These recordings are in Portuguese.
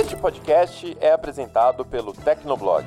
Este podcast é apresentado pelo Tecnoblog.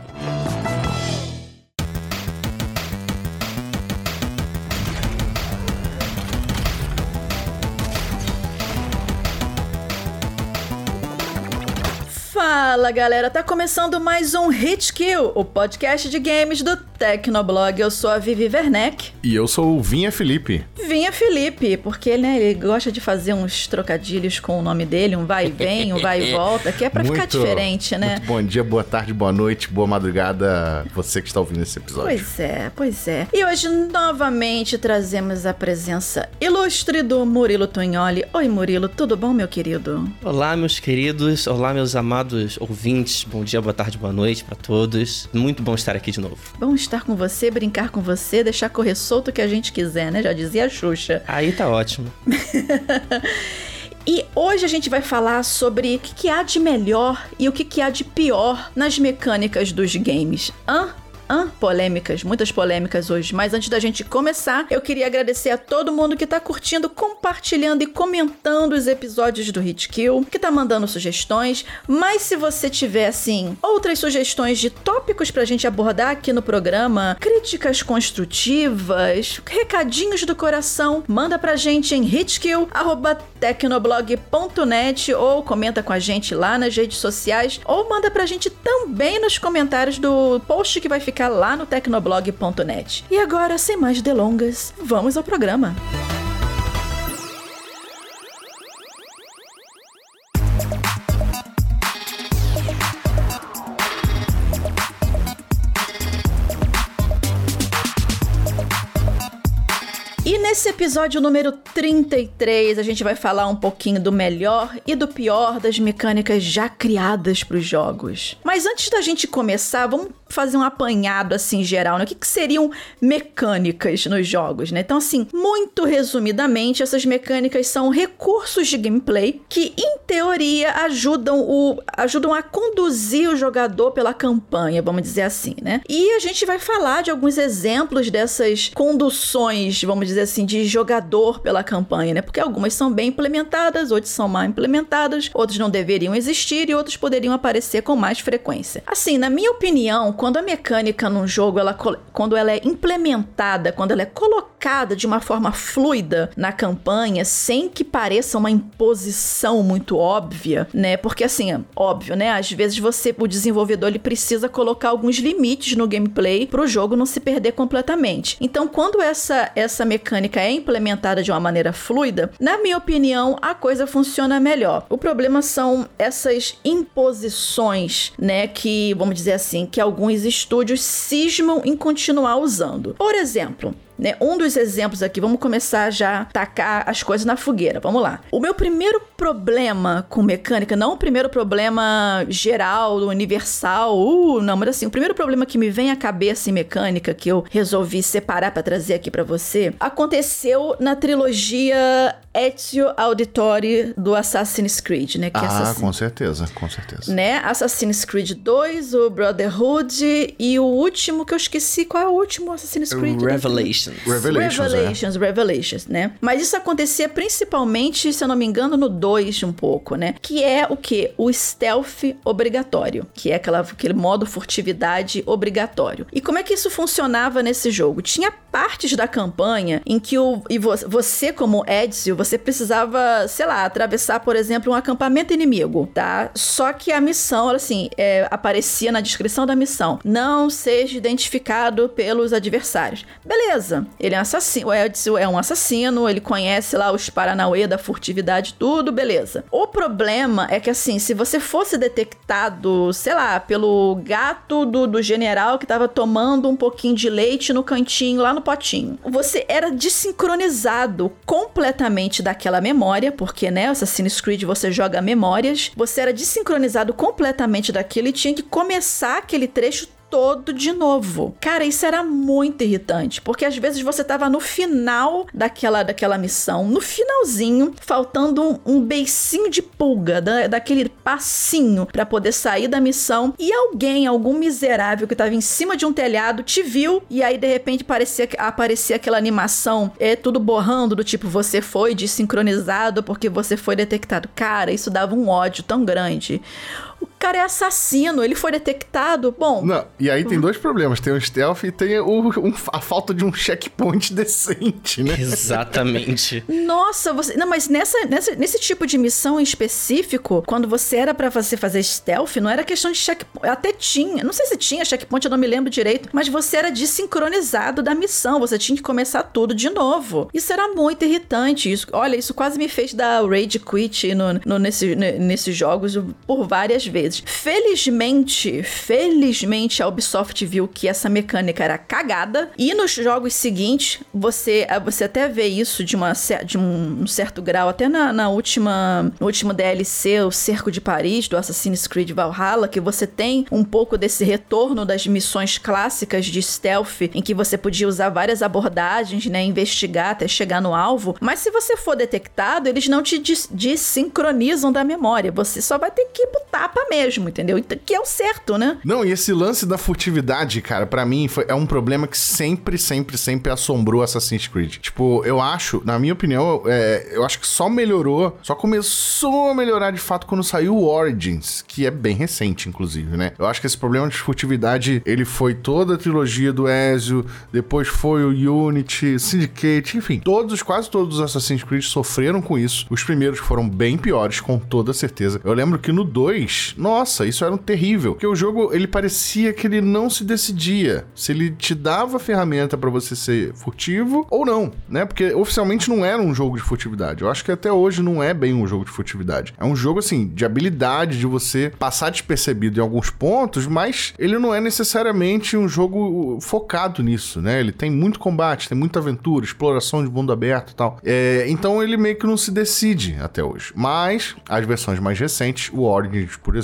Fala galera, tá começando mais um Hit Kill, o podcast de games do Tecnoblog. Eu sou a Vivi Werneck. E eu sou o Vinha Felipe. Vinha Felipe, porque né, ele gosta de fazer uns trocadilhos com o nome dele, um vai e vem, um vai e volta, que é pra muito, ficar diferente, né? Muito bom dia, boa tarde, boa noite, boa madrugada, você que está ouvindo esse episódio. Pois é, pois é. E hoje novamente trazemos a presença ilustre do Murilo Tonholi. Oi Murilo, tudo bom meu querido? Olá meus queridos, olá meus amados ouvintes, bom dia, boa tarde, boa noite para todos. Muito bom estar aqui de novo. Bom estar com você, brincar com você, deixar correr solto o que a gente quiser, né? Já dizia a Xuxa. Aí tá ótimo. E hoje a gente vai falar sobre o que, que há de melhor e o que, que há de pior nas mecânicas dos games. Hã? Hã? Polêmicas, muitas polêmicas hoje. Mas antes da gente começar, eu queria agradecer a todo mundo que tá curtindo, compartilhando e comentando os episódios do Hit Kill, que tá mandando sugestões. Mas se você tiver, assim, outras sugestões de tópicos pra gente abordar aqui no programa, críticas construtivas, recadinhos do coração, manda pra gente em hitkill.tecnoblog.net ou comenta com a gente lá nas redes sociais ou manda pra gente também nos comentários do post que vai ficar ficar lá no tecnoblog.net. E agora, sem mais delongas, vamos ao programa. E nesse episódio número 33, a gente vai falar um pouquinho do melhor e do pior das mecânicas já criadas para os jogos. Mas antes da gente começar, vamos fazer um apanhado assim geral, né? O que, que seriam mecânicas nos jogos, né? Então, assim, muito resumidamente, essas mecânicas são recursos de gameplay que, em teoria, ajudam o ajudam a conduzir o jogador pela campanha, vamos dizer assim, né? E a gente vai falar de alguns exemplos dessas conduções, vamos dizer assim, de jogador pela campanha, né? Porque algumas são bem implementadas, outras são mal implementadas, outras não deveriam existir e outras poderiam aparecer com mais frequência. Assim, na minha opinião, quando a mecânica num jogo, ela, quando ela é implementada, quando ela é colocada de uma forma fluida na campanha, sem que pareça uma imposição muito óbvia, né? Porque assim, óbvio, né? Às vezes você, o desenvolvedor, ele precisa colocar alguns limites no gameplay para o jogo não se perder completamente. Então, quando essa essa mecânica é implementada de uma maneira fluida, na minha opinião, a coisa funciona melhor. O problema são essas imposições, né? Que, vamos dizer assim, que alguns estúdios cismam em continuar usando. Por exemplo, né? Um dos exemplos aqui, vamos começar já a tacar as coisas na fogueira. Vamos lá. O meu primeiro problema com mecânica, não o primeiro problema geral, universal, uh, não, mas assim, o primeiro problema que me vem à cabeça em mecânica que eu resolvi separar para trazer aqui para você, aconteceu na trilogia Ezio Auditore do Assassin's Creed, né? Que ah, Assassin... com certeza, com certeza. Né? Assassin's Creed 2, o Brotherhood e o último que eu esqueci, qual é o último Assassin's Creed? Revelation. Revelations. Revelations, é. Revelations, né? Mas isso acontecia principalmente, se eu não me engano, no 2 um pouco, né? Que é o que? O stealth obrigatório, que é aquela, aquele modo furtividade obrigatório. E como é que isso funcionava nesse jogo? Tinha partes da campanha em que o, e você, como Ezio, você precisava, sei lá, atravessar, por exemplo, um acampamento inimigo, tá? Só que a missão, assim, é, aparecia na descrição da missão: não seja identificado pelos adversários. Beleza beleza. Ele é assassino. O Edson é um assassino, ele conhece lá os Paranauê da furtividade, tudo, beleza. O problema é que, assim, se você fosse detectado, sei lá, pelo gato do, do general que tava tomando um pouquinho de leite no cantinho, lá no potinho, você era desincronizado completamente daquela memória, porque, né, Assassin's Creed você joga memórias, você era desincronizado completamente daquilo e tinha que começar aquele trecho todo de novo. Cara, isso era muito irritante, porque às vezes você tava no final daquela, daquela missão, no finalzinho, faltando um, um beicinho de pulga, da, daquele passinho para poder sair da missão, e alguém, algum miserável que tava em cima de um telhado, te viu, e aí de repente parecia, aparecia aquela animação, é tudo borrando, do tipo, você foi desincronizado porque você foi detectado. Cara, isso dava um ódio tão grande. Cara é assassino, ele foi detectado. Bom. Não, e aí tem dois problemas: tem o stealth e tem o, um, a falta de um checkpoint decente, né? Exatamente. Nossa, você. Não, mas nessa, nessa, nesse tipo de missão em específico, quando você era para você fazer stealth, não era questão de checkpoint. Até tinha. Não sei se tinha checkpoint, eu não me lembro direito. Mas você era desincronizado da missão. Você tinha que começar tudo de novo. Isso era muito irritante. Isso, olha, isso quase me fez dar rage quit no, no, nesse, nesses jogos por várias vezes. Felizmente, felizmente a Ubisoft viu que essa mecânica era cagada. E nos jogos seguintes, você, você até vê isso de, uma, de um, certo grau, até na, na última, no último DLC, o Cerco de Paris, do Assassin's Creed Valhalla, que você tem um pouco desse retorno das missões clássicas de stealth, em que você podia usar várias abordagens, né? Investigar até chegar no alvo. Mas se você for detectado, eles não te desincronizam da memória. Você só vai ter que ir pro mesmo, entendeu? Então, que é o certo, né? Não, e esse lance da furtividade, cara, para mim foi, é um problema que sempre, sempre, sempre assombrou Assassin's Creed. Tipo, eu acho, na minha opinião, é, eu acho que só melhorou, só começou a melhorar de fato quando saiu o Origins, que é bem recente, inclusive, né? Eu acho que esse problema de furtividade, ele foi toda a trilogia do Ezio, depois foi o Unity, Syndicate, enfim, todos, quase todos os Assassin's Creed sofreram com isso. Os primeiros foram bem piores, com toda certeza. Eu lembro que no 2, nossa, isso era um terrível, porque o jogo, ele parecia que ele não se decidia se ele te dava ferramenta para você ser furtivo ou não, né? Porque oficialmente não era um jogo de furtividade. Eu acho que até hoje não é bem um jogo de furtividade. É um jogo, assim, de habilidade, de você passar despercebido em alguns pontos, mas ele não é necessariamente um jogo focado nisso, né? Ele tem muito combate, tem muita aventura, exploração de mundo aberto e tal. É, então ele meio que não se decide até hoje. Mas as versões mais recentes, o Origins, por exemplo,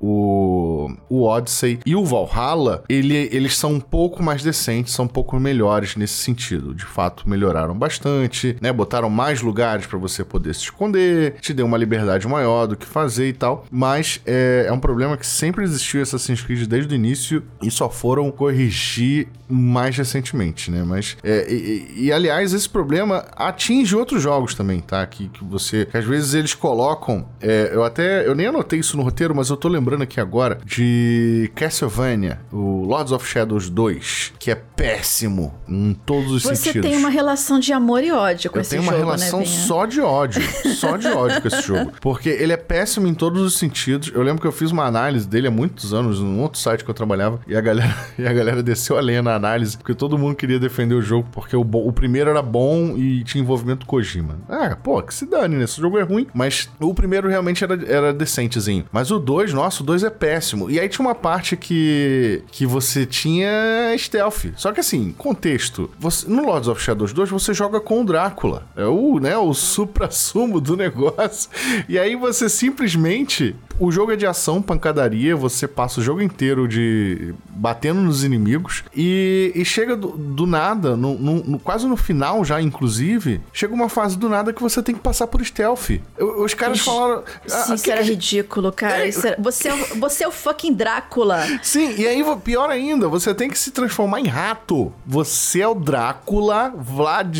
o, o Odyssey e o Valhalla, ele, eles são um pouco mais decentes, são um pouco melhores nesse sentido. De fato, melhoraram bastante, né? Botaram mais lugares para você poder se esconder, te deu uma liberdade maior do que fazer e tal. Mas é, é um problema que sempre existiu Assassin's Creed desde o início e só foram corrigir mais recentemente, né? Mas é, e, e, aliás esse problema atinge outros jogos também, tá? Que, que você, que às vezes eles colocam, é, eu até eu nem anotei isso no roteiro, mas eu tô lembrando aqui agora de Castlevania, o Lords of Shadows 2, que é péssimo em todos os você sentidos. Você tem uma relação de amor e ódio com eu esse jogo, Eu tenho uma relação né, só de ódio, só de ódio com esse jogo, porque ele é péssimo em todos os sentidos. Eu lembro que eu fiz uma análise dele há muitos anos num outro site que eu trabalhava e a galera e a galera desceu a lenha na análise, porque todo mundo queria defender o jogo, porque o, o primeiro era bom e tinha envolvimento Kojima. Ah, pô, que se dane, né? Esse jogo é ruim. Mas o primeiro realmente era, era decentezinho. Mas o 2, nossa, o 2 é péssimo. E aí tinha uma parte que, que você tinha stealth. Só que assim, contexto. Você, no Lords of Shadows 2, você joga com o Drácula. É o, né, o supra-sumo do negócio. E aí você simplesmente o jogo é de ação, pancadaria, você passa o jogo inteiro de batendo nos inimigos e, e chega do, do nada, no, no, quase no final já, inclusive, chega uma fase do nada que você tem que passar por stealth. Eu, os caras Ixi, falaram... Sim, isso era ridículo, cara. É, era, você, é, você é o fucking Drácula. Sim, e aí, pior ainda, você tem que se transformar em rato. Você é o Drácula, Vlad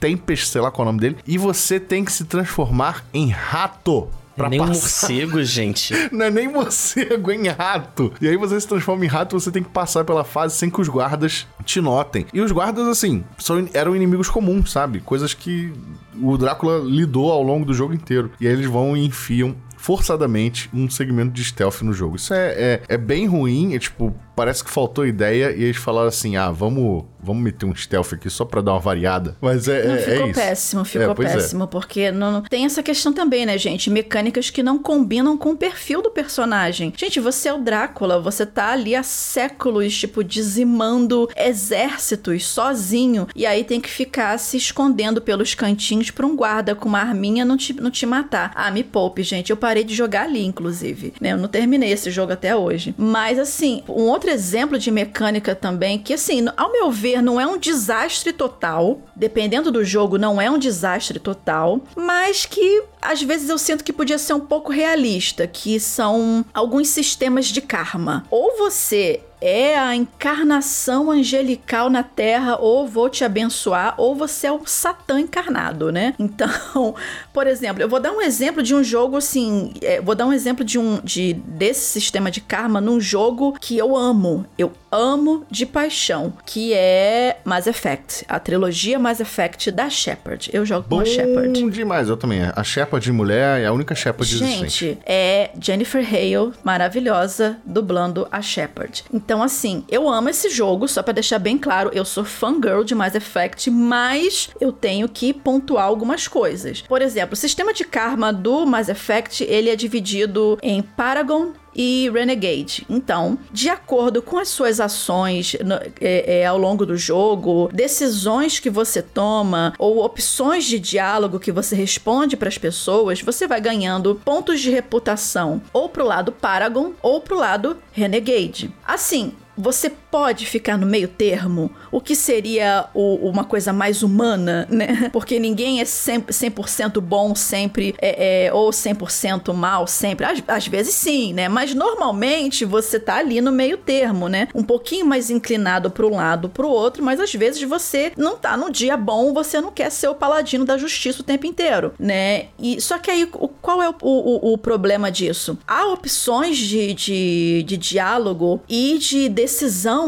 Tempest, sei lá qual é o nome dele, e você tem que se transformar em rato. Pra nem passar. morcego, gente. Não é nem morcego, é em rato. E aí você se transforma em rato você tem que passar pela fase sem que os guardas te notem. E os guardas, assim, são, eram inimigos comuns, sabe? Coisas que o Drácula lidou ao longo do jogo inteiro. E aí eles vão e enfiam forçadamente um segmento de stealth no jogo. Isso é, é, é bem ruim, é tipo, parece que faltou ideia e eles falaram assim: ah, vamos, vamos meter um stealth aqui só pra dar uma variada. Mas é, não, é, ficou é péssimo, ficou é, péssimo, porque não, tem essa questão também, né, gente? Mecânicas que não combinam com o perfil do personagem. Gente, você é o Drácula, você tá ali há séculos, tipo, dizimando exércitos sozinho, e aí tem que ficar se escondendo pelos cantinhos pra um guarda com uma arminha não te, não te matar. Ah, me poupe, gente. Eu parei de jogar ali, inclusive. Né? Eu não terminei esse jogo até hoje. Mas, assim, um outro exemplo de mecânica também, que assim, ao meu ver, não é um desastre total. Dependendo do jogo, não é um desastre total. Mas que às vezes eu sinto que podia ser um pouco realista, que são alguns sistemas de karma. Ou você é a encarnação angelical na Terra, ou vou te abençoar, ou você é o Satã encarnado, né? Então, por exemplo, eu vou dar um exemplo de um jogo assim, é, vou dar um exemplo de um de desse sistema de karma num jogo que eu amo. Eu amo de paixão, que é Mass Effect, a trilogia Mass Effect da Shepard. Eu jogo Bom com a Shepard. demais, eu também. A Shepard de mulher é a única Shepard existente. Gente, é Jennifer Hale, maravilhosa, dublando a Shepard. Então, assim, eu amo esse jogo, só pra deixar bem claro, eu sou fangirl de Mass Effect, mas eu tenho que pontuar algumas coisas. Por exemplo, o sistema de karma do Mass Effect, ele é dividido em Paragon, e Renegade. Então, de acordo com as suas ações no, é, é, ao longo do jogo, decisões que você toma ou opções de diálogo que você responde para as pessoas, você vai ganhando pontos de reputação ou pro lado Paragon ou pro lado Renegade. Assim, você pode ficar no meio termo, o que seria o, uma coisa mais humana, né? Porque ninguém é 100%, 100 bom sempre, é, é, ou 100% mal sempre. Às, às, vezes sim, né? Mas normalmente você tá ali no meio termo, né? Um pouquinho mais inclinado para um lado para o outro, mas às vezes você não tá no dia bom, você não quer ser o paladino da justiça o tempo inteiro, né? E, só que aí, o, qual é o, o, o problema disso? Há opções de, de, de diálogo e de decisão,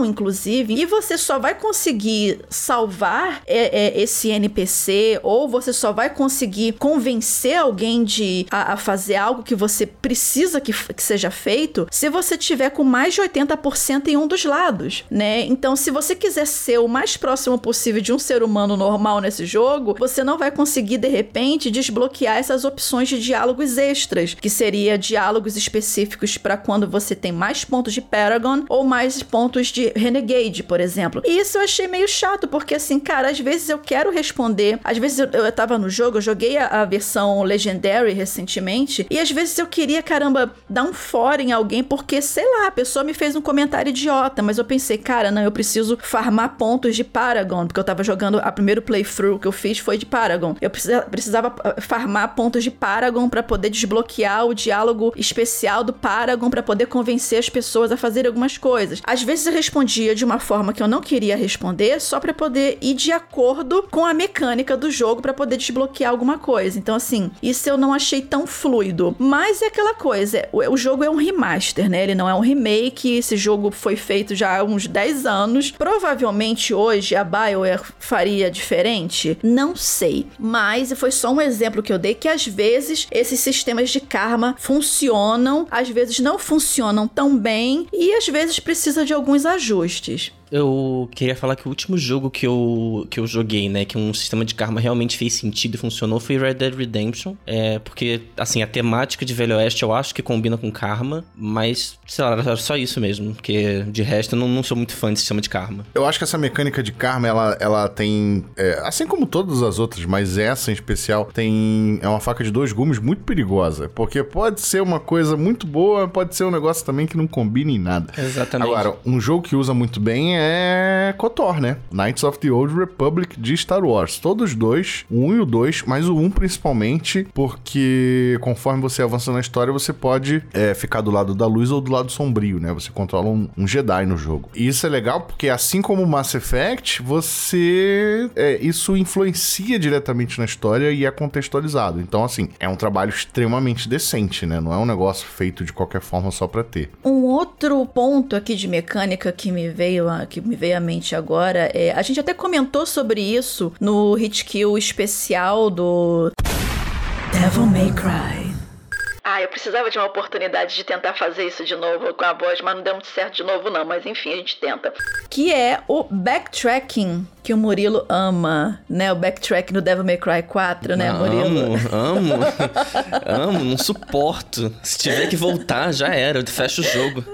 inclusive, e você só vai conseguir salvar é, é, esse NPC ou você só vai conseguir convencer alguém de a, a fazer algo que você precisa que, que, seja feito se você tiver com mais de 80% em um dos lados, né? Então, se você quiser ser o mais próximo possível de um ser humano normal nesse jogo, você não vai conseguir de repente desbloquear essas opções de diálogos extras, que seria diálogos específicos para quando você tem mais pontos de Paragon ou mais pontos de Renegade, por exemplo. E isso eu achei meio chato, porque assim, cara, às vezes eu quero responder, às vezes eu, eu tava no jogo, eu joguei a, a, versão Legendary recentemente, e às vezes eu queria, caramba, dar um fora em alguém, porque, sei lá, a pessoa me fez um comentário idiota, mas eu pensei, cara, não, eu preciso farmar pontos de Paragon, porque eu tava jogando, a primeiro playthrough que eu fiz foi de Paragon. Eu precisava, ah, farmar pontos de Paragon para poder desbloquear o diálogo especial do Paragon, para poder convencer as pessoas a fazer algumas coisas. Às vezes eu respondia de uma forma que eu não queria responder, só para poder ir de acordo com a mecânica do jogo para poder desbloquear alguma coisa. Então, assim, isso eu não achei tão fluido. Mas é aquela coisa, o, jogo é um remaster, né? Ele não é um remake. Esse jogo foi feito já há uns 10 anos. Provavelmente hoje a BioWare faria diferente? Não sei. Mas foi só um exemplo que eu dei que às vezes esses sistemas de karma funcionam, às vezes não funcionam tão bem e às vezes precisa de de alguns ajustes. Eu queria falar que o último jogo que eu, que eu joguei, né, que um sistema de karma realmente fez sentido e funcionou foi Red Dead Redemption. É, porque, assim, a temática de Velho Oeste eu acho que combina com karma, mas, sei lá, era só isso mesmo, porque de resto eu não, não sou muito fã de sistema de karma. Eu acho que essa mecânica de karma, ela, ela tem, é, assim como todas as outras, mas essa em especial, tem, é uma faca de dois gumes muito perigosa, porque pode ser uma coisa muito boa, pode ser um negócio também que não combina em nada. Exatamente. Agora, um jogo que usa muito bem é é KOTOR, né? Knights of the Old Republic de Star Wars. Todos dois, o 1 e o 2, mas o 1 principalmente, porque conforme você avança na história, você pode é, ficar do lado da luz ou do lado sombrio, né? Você controla um, um Jedi no jogo. E isso é legal porque, assim como Mass Effect, você. É, isso influencia diretamente na história e é contextualizado. Então, assim, é um trabalho extremamente decente, né? Não é um negócio feito de qualquer forma só pra ter. Um outro ponto aqui de mecânica que me veio a, que me veio à mente agora é. A gente até comentou sobre isso no Hit Kill especial do. Devil May Cry. Ah, eu precisava de uma oportunidade de tentar fazer isso de novo com a voz, mas não deu muito certo de novo, não. Mas enfim, a gente tenta. Que é o backtracking que o Murilo ama, né? O backtracking no Devil May Cry 4, né, Murilo? Amo, amo. amo, não suporto. Se tiver que voltar, já era. Eu fecho o jogo.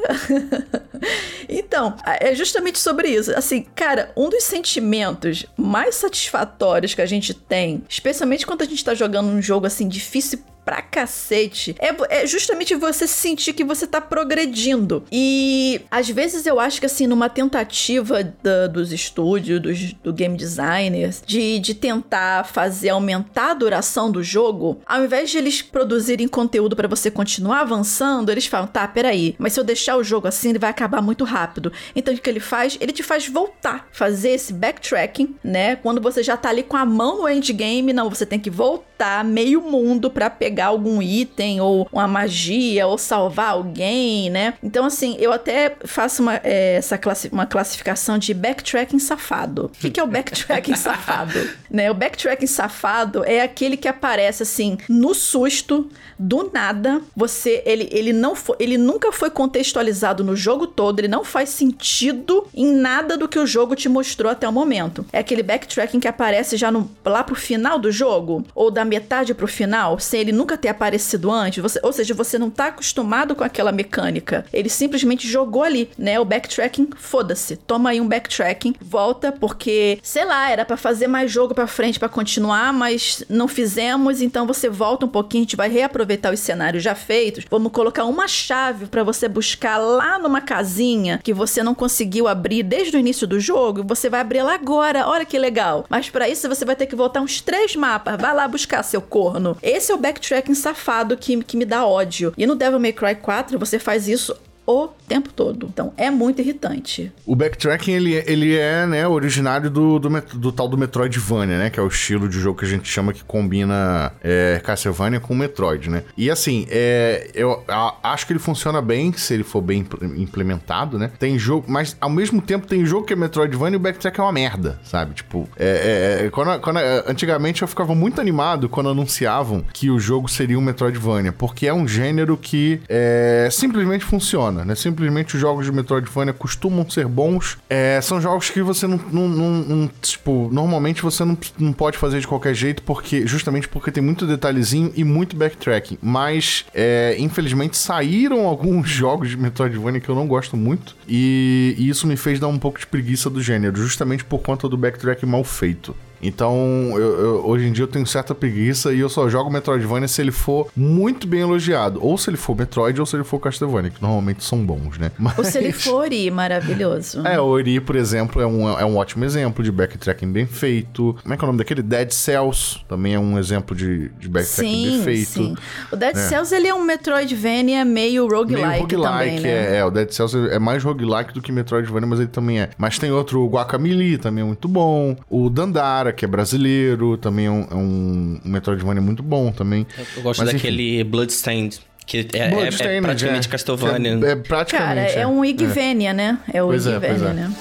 então, é justamente sobre isso. Assim, cara, um dos sentimentos mais satisfatórios que a gente tem, especialmente quando a gente tá jogando um jogo assim difícil pra cacete, é, é justamente você sentir que você tá progredindo. E às vezes eu acho que assim, numa tentativa da, dos estúdios, dos, do game designer, de, de tentar fazer aumentar a duração do jogo, ao invés de eles produzirem conteúdo para você continuar avançando, eles falam, tá, peraí, mas se eu deixar o jogo assim, ele vai acabar muito rápido. Então o que ele faz? Ele te faz voltar, fazer esse backtracking, né? Quando você já tá ali com a mão no endgame, não, você tem que voltar meio mundo para pegar algum item ou uma magia ou salvar alguém, né? Então assim, eu até faço uma, é, essa classi uma classificação de backtracking safado. Que, que é o backtracking safado? Né? O backtracking safado é aquele que aparece assim no susto, do nada. Você, ele, ele não foi, ele nunca foi contextualizado no jogo todo. Ele não faz sentido em nada do que o jogo te mostrou até o momento. É aquele backtracking que aparece já no, lá pro final do jogo ou da metade pro final, sem ele nunca ter aparecido antes. Você, ou seja, você não tá acostumado com aquela mecânica. Ele simplesmente jogou ali, né? O backtracking, foda-se. Toma aí um backtracking, volta porque, sei lá, era para fazer mais jogo para frente para continuar, mas não fizemos, então você volta um pouquinho, a gente vai reaproveitar os cenários já feitos. Vamos colocar uma chave para você buscar lá numa casinha que você não conseguiu abrir desde o início do jogo, você vai abrir lá agora. Olha que legal. Mas para isso você vai ter que voltar uns três mapas. Vai lá buscar seu corno. Esse é o backtracking safado que, que me dá ódio. E no Devil May Cry 4 você faz isso o tempo todo. Então é muito irritante. O backtracking ele, ele é né, originário do, do, do, tal do Metroidvania, né? Que é o estilo de jogo que a gente chama que combina é, Castlevania com Metroid, né? E assim, é, eu a, acho que ele funciona bem se ele for bem implementado, né? Tem jogo, mas ao mesmo tempo tem jogo que é Metroidvania e o backtrack é uma merda, sabe? Tipo, é, é, é quando, quando, antigamente eu ficava muito animado quando anunciavam que o jogo seria um Metroidvania, porque é um gênero que é, simplesmente funciona né? Simplesmente os jogos de Metroidvania costumam ser bons. É, são jogos que você não, não, não, não, Tipo, normalmente você não, não pode fazer de qualquer jeito, porque justamente porque tem muito detalhezinho e muito backtracking. Mas, é, infelizmente, saíram alguns jogos de Metroidvania que eu não gosto muito. E, e isso me fez dar um pouco de preguiça do gênero, justamente por conta do backtracking mal feito. Então, eu, eu, hoje em dia eu tenho certa preguiça e eu só jogo Metroidvania se ele for muito bem elogiado. Ou se ele for Metroid ou se ele for Castlevania, que normalmente são bons, né? Mas... Ou se ele for Ori, maravilhoso. É, o Ori, por exemplo, é um, é um ótimo exemplo de backtracking bem feito. Como é que é o nome daquele? Dead Cells também é um exemplo de, de backtracking sim, bem feito. Sim. O Dead é. Cells, ele é um Metroidvania meio roguelike, meio roguelike também, né? É, é, o Dead Cells é mais roguelike do que Metroidvania, mas ele também é. Mas tem outro, o Guacamelee, também é muito bom. O Dandara, que é brasileiro, também é um, é um Metroidvania muito bom também. Eu gosto Mas, daquele enfim. Bloodstained. Que é, é, é praticamente é, Castlevania. É, é praticamente. Cara, é, um Igvenia, né? É o Igvenia, né?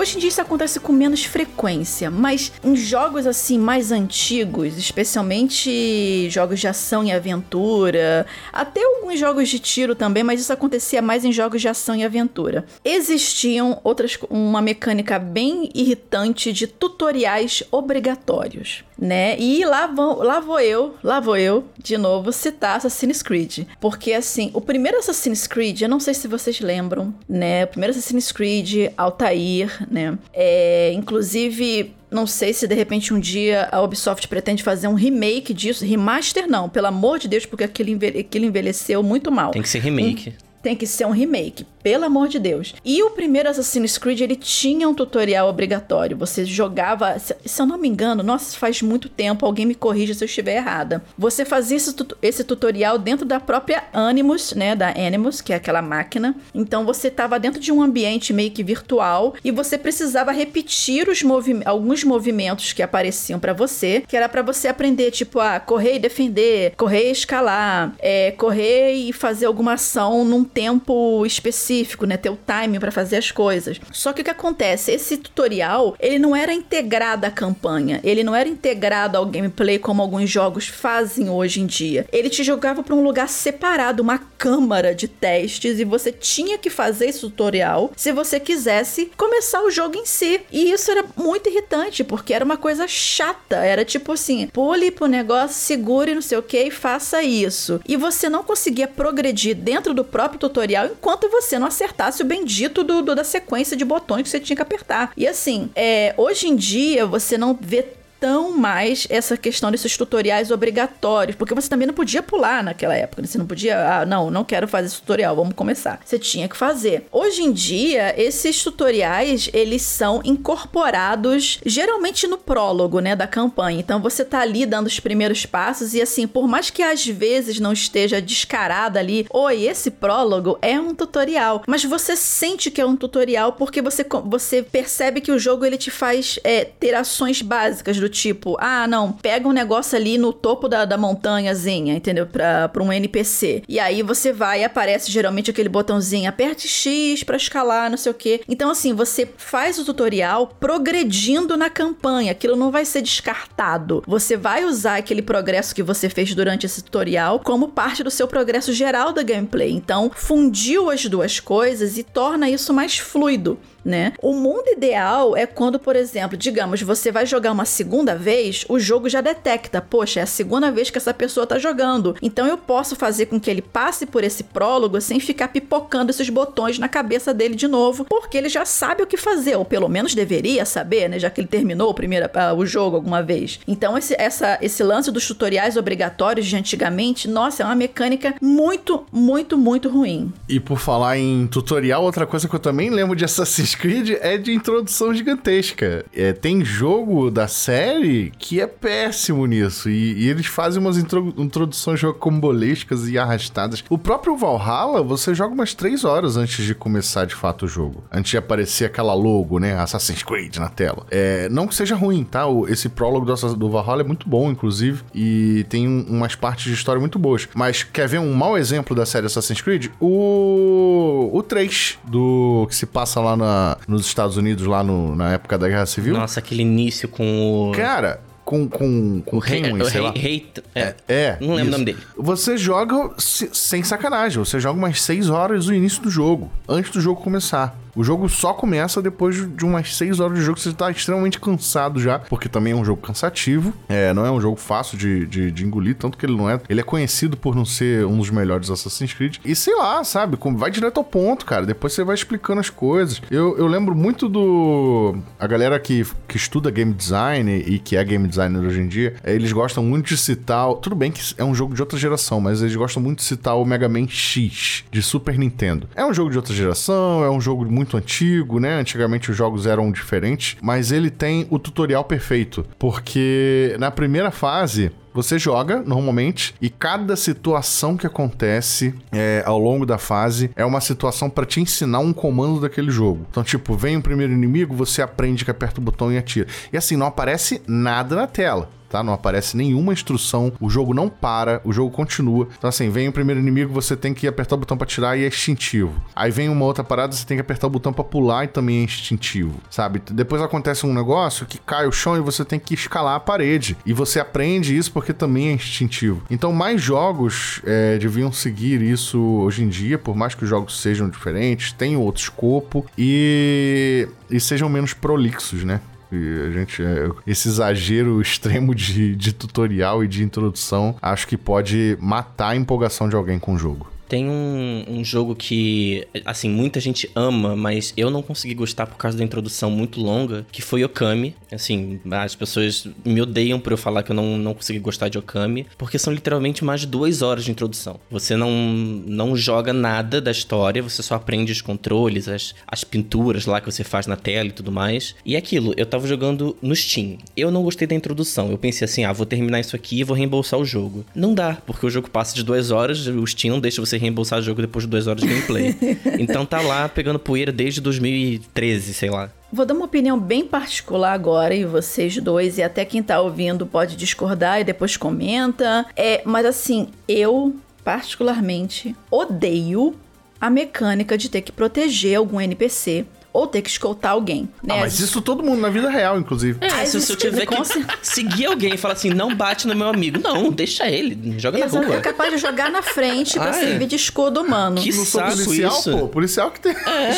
Hoje em dia isso acontece com menos frequência, mas em jogos assim mais antigos, especialmente jogos de ação e aventura, até alguns jogos de tiro também, mas isso acontecia mais em jogos de ação e aventura. Existiam outras uma mecânica bem irritante de tutoriais obrigatórios né? E lá vou, lá vou eu, lá vou eu, de novo, citar Assassin's Creed. Porque, assim, o primeiro Assassin's Creed, eu não sei se vocês lembram, né? O primeiro Assassin's Creed, Altair, né? É, inclusive, não sei se de repente um dia a Ubisoft pretende fazer um remake disso. Remaster não, pelo amor de Deus, porque aquilo, envelhe aquilo envelheceu muito mal. Tem que ser remake. Tem que ser um remake, pelo amor de Deus. E o primeiro Assassin's Creed, ele tinha um tutorial obrigatório. Você jogava, se, se eu não me engano, nossa, faz muito tempo, alguém me corrija se eu estiver errada. Você fazia esse, esse tutorial dentro da própria Animus, né, da Animus, que é aquela máquina. Então você estava dentro de um ambiente meio que virtual e você precisava repetir os movi alguns movimentos que apareciam para você, que era para você aprender, tipo, a correr e defender, correr e escalar, é, correr e fazer alguma ação num tempo específico, né? Ter o time para fazer as coisas. Só que o que acontece? Esse tutorial, ele não era integrado à campanha, ele não era integrado ao gameplay como alguns jogos fazem hoje em dia. Ele te jogava para um lugar separado, uma câmara de testes e você tinha que fazer esse tutorial se você quisesse começar o jogo em si. E isso era muito irritante, porque era uma coisa chata, era tipo assim, pule pro negócio, segure não sei o que e faça isso. E você não conseguia progredir dentro do próprio tutorial enquanto você não acertasse o bendito do, do da sequência de botões que você tinha que apertar. E assim, é, hoje em dia você não vê tão mais essa questão desses tutoriais obrigatórios, porque você também não podia pular naquela época, né? você não podia, ah, não, não quero fazer esse tutorial, vamos começar. Você tinha que fazer. Hoje em dia, esses tutoriais, eles são incorporados geralmente no prólogo, né, da campanha. Então você tá ali dando os primeiros passos e assim, por mais que às vezes não esteja descarada ali, oi, esse prólogo é um tutorial, mas você sente que é um tutorial porque você, você percebe que o jogo ele te faz é, ter ações básicas do tipo, ah, não, pega um negócio ali no topo da, da montanhazinha, entendeu? Pra, pra um NPC. E aí você vai e aparece geralmente aquele botãozinho, aperte X para escalar, não sei o que. Então, assim, você faz o tutorial progredindo na campanha. Aquilo não vai ser descartado. Você vai usar aquele progresso que você fez durante esse tutorial como parte do seu progresso geral da gameplay. Então, fundiu as duas coisas e torna isso mais fluido né? O mundo ideal é quando, por exemplo, digamos, você vai jogar uma segunda vez, o jogo já detecta, poxa, é a segunda vez que essa pessoa tá jogando. Então eu posso fazer com que ele passe por esse prólogo sem ficar pipocando esses botões na cabeça dele de novo, porque ele já sabe o que fazer, ou pelo menos deveria saber, né? Já que ele terminou o, primeiro, uh, o jogo alguma vez. Então esse, essa, esse lance dos tutoriais obrigatórios de antigamente, nossa, é uma mecânica muito, muito, muito ruim. E por falar em tutorial, outra coisa que eu também lembro de Assassin's Assassin's Creed é de introdução gigantesca. É, tem jogo da série que é péssimo nisso. E, e eles fazem umas intro, introduções combolescas e arrastadas. O próprio Valhalla, você joga umas 3 horas antes de começar de fato o jogo. Antes de aparecer aquela logo, né? Assassin's Creed na tela. É, não que seja ruim, tá? Esse prólogo do, do Valhalla é muito bom, inclusive. E tem um, umas partes de história muito boas. Mas quer ver um mau exemplo da série Assassin's Creed? O, o 3, do que se passa lá na nos Estados Unidos, lá no, na época da Guerra Civil. Nossa, aquele início com o. Cara, com, com, com o rei, Henry, sei rei, lá. Rei, é, É, é, não lembro isso. o nome dele. Você joga se- sem sacanagem. Você joga umas 6 horas do início do jogo, antes do jogo começar. O jogo só começa depois de umas 6 horas de jogo. Você tá extremamente cansado já, porque também é um jogo cansativo. É, não é um jogo fácil de, de, de engolir, tanto que ele não é. Ele é conhecido por não ser um dos melhores Assassin's Creed. E sei lá, sabe? Vai direto ao ponto, cara. Depois você vai explicando as coisas. Eu, eu lembro muito do. A galera que, que estuda game design e que é game designer hoje em dia, é, eles gostam muito de citar. Tudo bem que é um jogo de outra geração, mas eles gostam muito de citar o Mega Man X de Super Nintendo. É um jogo de outra geração, é um jogo muito antigo, né? Antigamente os jogos eram diferentes, mas ele tem o tutorial perfeito, porque na primeira fase você joga normalmente e cada situação que acontece é, ao longo da fase é uma situação pra te ensinar um comando daquele jogo. Então, tipo, vem o primeiro inimigo, você aprende que aperta o botão e atira. E assim, não aparece nada na tela. Tá? Não aparece nenhuma instrução, o jogo não para, o jogo continua. Então, assim, vem o primeiro inimigo, você tem que apertar o botão pra tirar e é instintivo. Aí vem uma outra parada, você tem que apertar o botão pra pular e também é instintivo, sabe? Depois acontece um negócio que cai o chão e você tem que escalar a parede. E você aprende isso porque também é instintivo. Então, mais jogos é, deviam seguir isso hoje em dia, por mais que os jogos sejam diferentes, tenham outro escopo e, e sejam menos prolixos, né? A gente, é, esse exagero extremo de, de tutorial e de introdução, acho que pode matar a empolgação de alguém com o jogo. Tem um, um jogo que, assim, muita gente ama, mas eu não consegui gostar por causa da introdução muito longa, que foi Okami. Assim, as pessoas me odeiam por eu falar que eu não, não consegui gostar de Okami, porque são literalmente mais de duas horas de introdução. Você não, não joga nada da história, você só aprende os controles, as, as pinturas lá que você faz na tela e tudo mais. E é aquilo, eu tava jogando no Steam. Eu não gostei da introdução. Eu pensei assim, ah, vou terminar isso aqui e vou reembolsar o jogo. Não dá, porque o jogo passa de duas horas, o Steam não deixa você reembolsar o jogo depois de duas horas de gameplay. então tá lá pegando poeira desde 2013, sei lá. Vou dar uma opinião bem particular agora, e vocês dois, e até quem tá ouvindo pode discordar e depois comenta. É, mas assim, eu particularmente odeio a mecânica de ter que proteger algum NPC ou ter que escoltar alguém. Né? Ah, mas isso todo mundo na vida real, inclusive. É, Ah, se, se eu tiver com que cer- seguir alguém e falar assim, não bate no meu amigo. Não, deixa ele, joga na Exato, rua. é capaz de jogar na frente pra Ah, é? servir de escudo humano. Que Não sou saco policial, isso. pô. Policial que tem.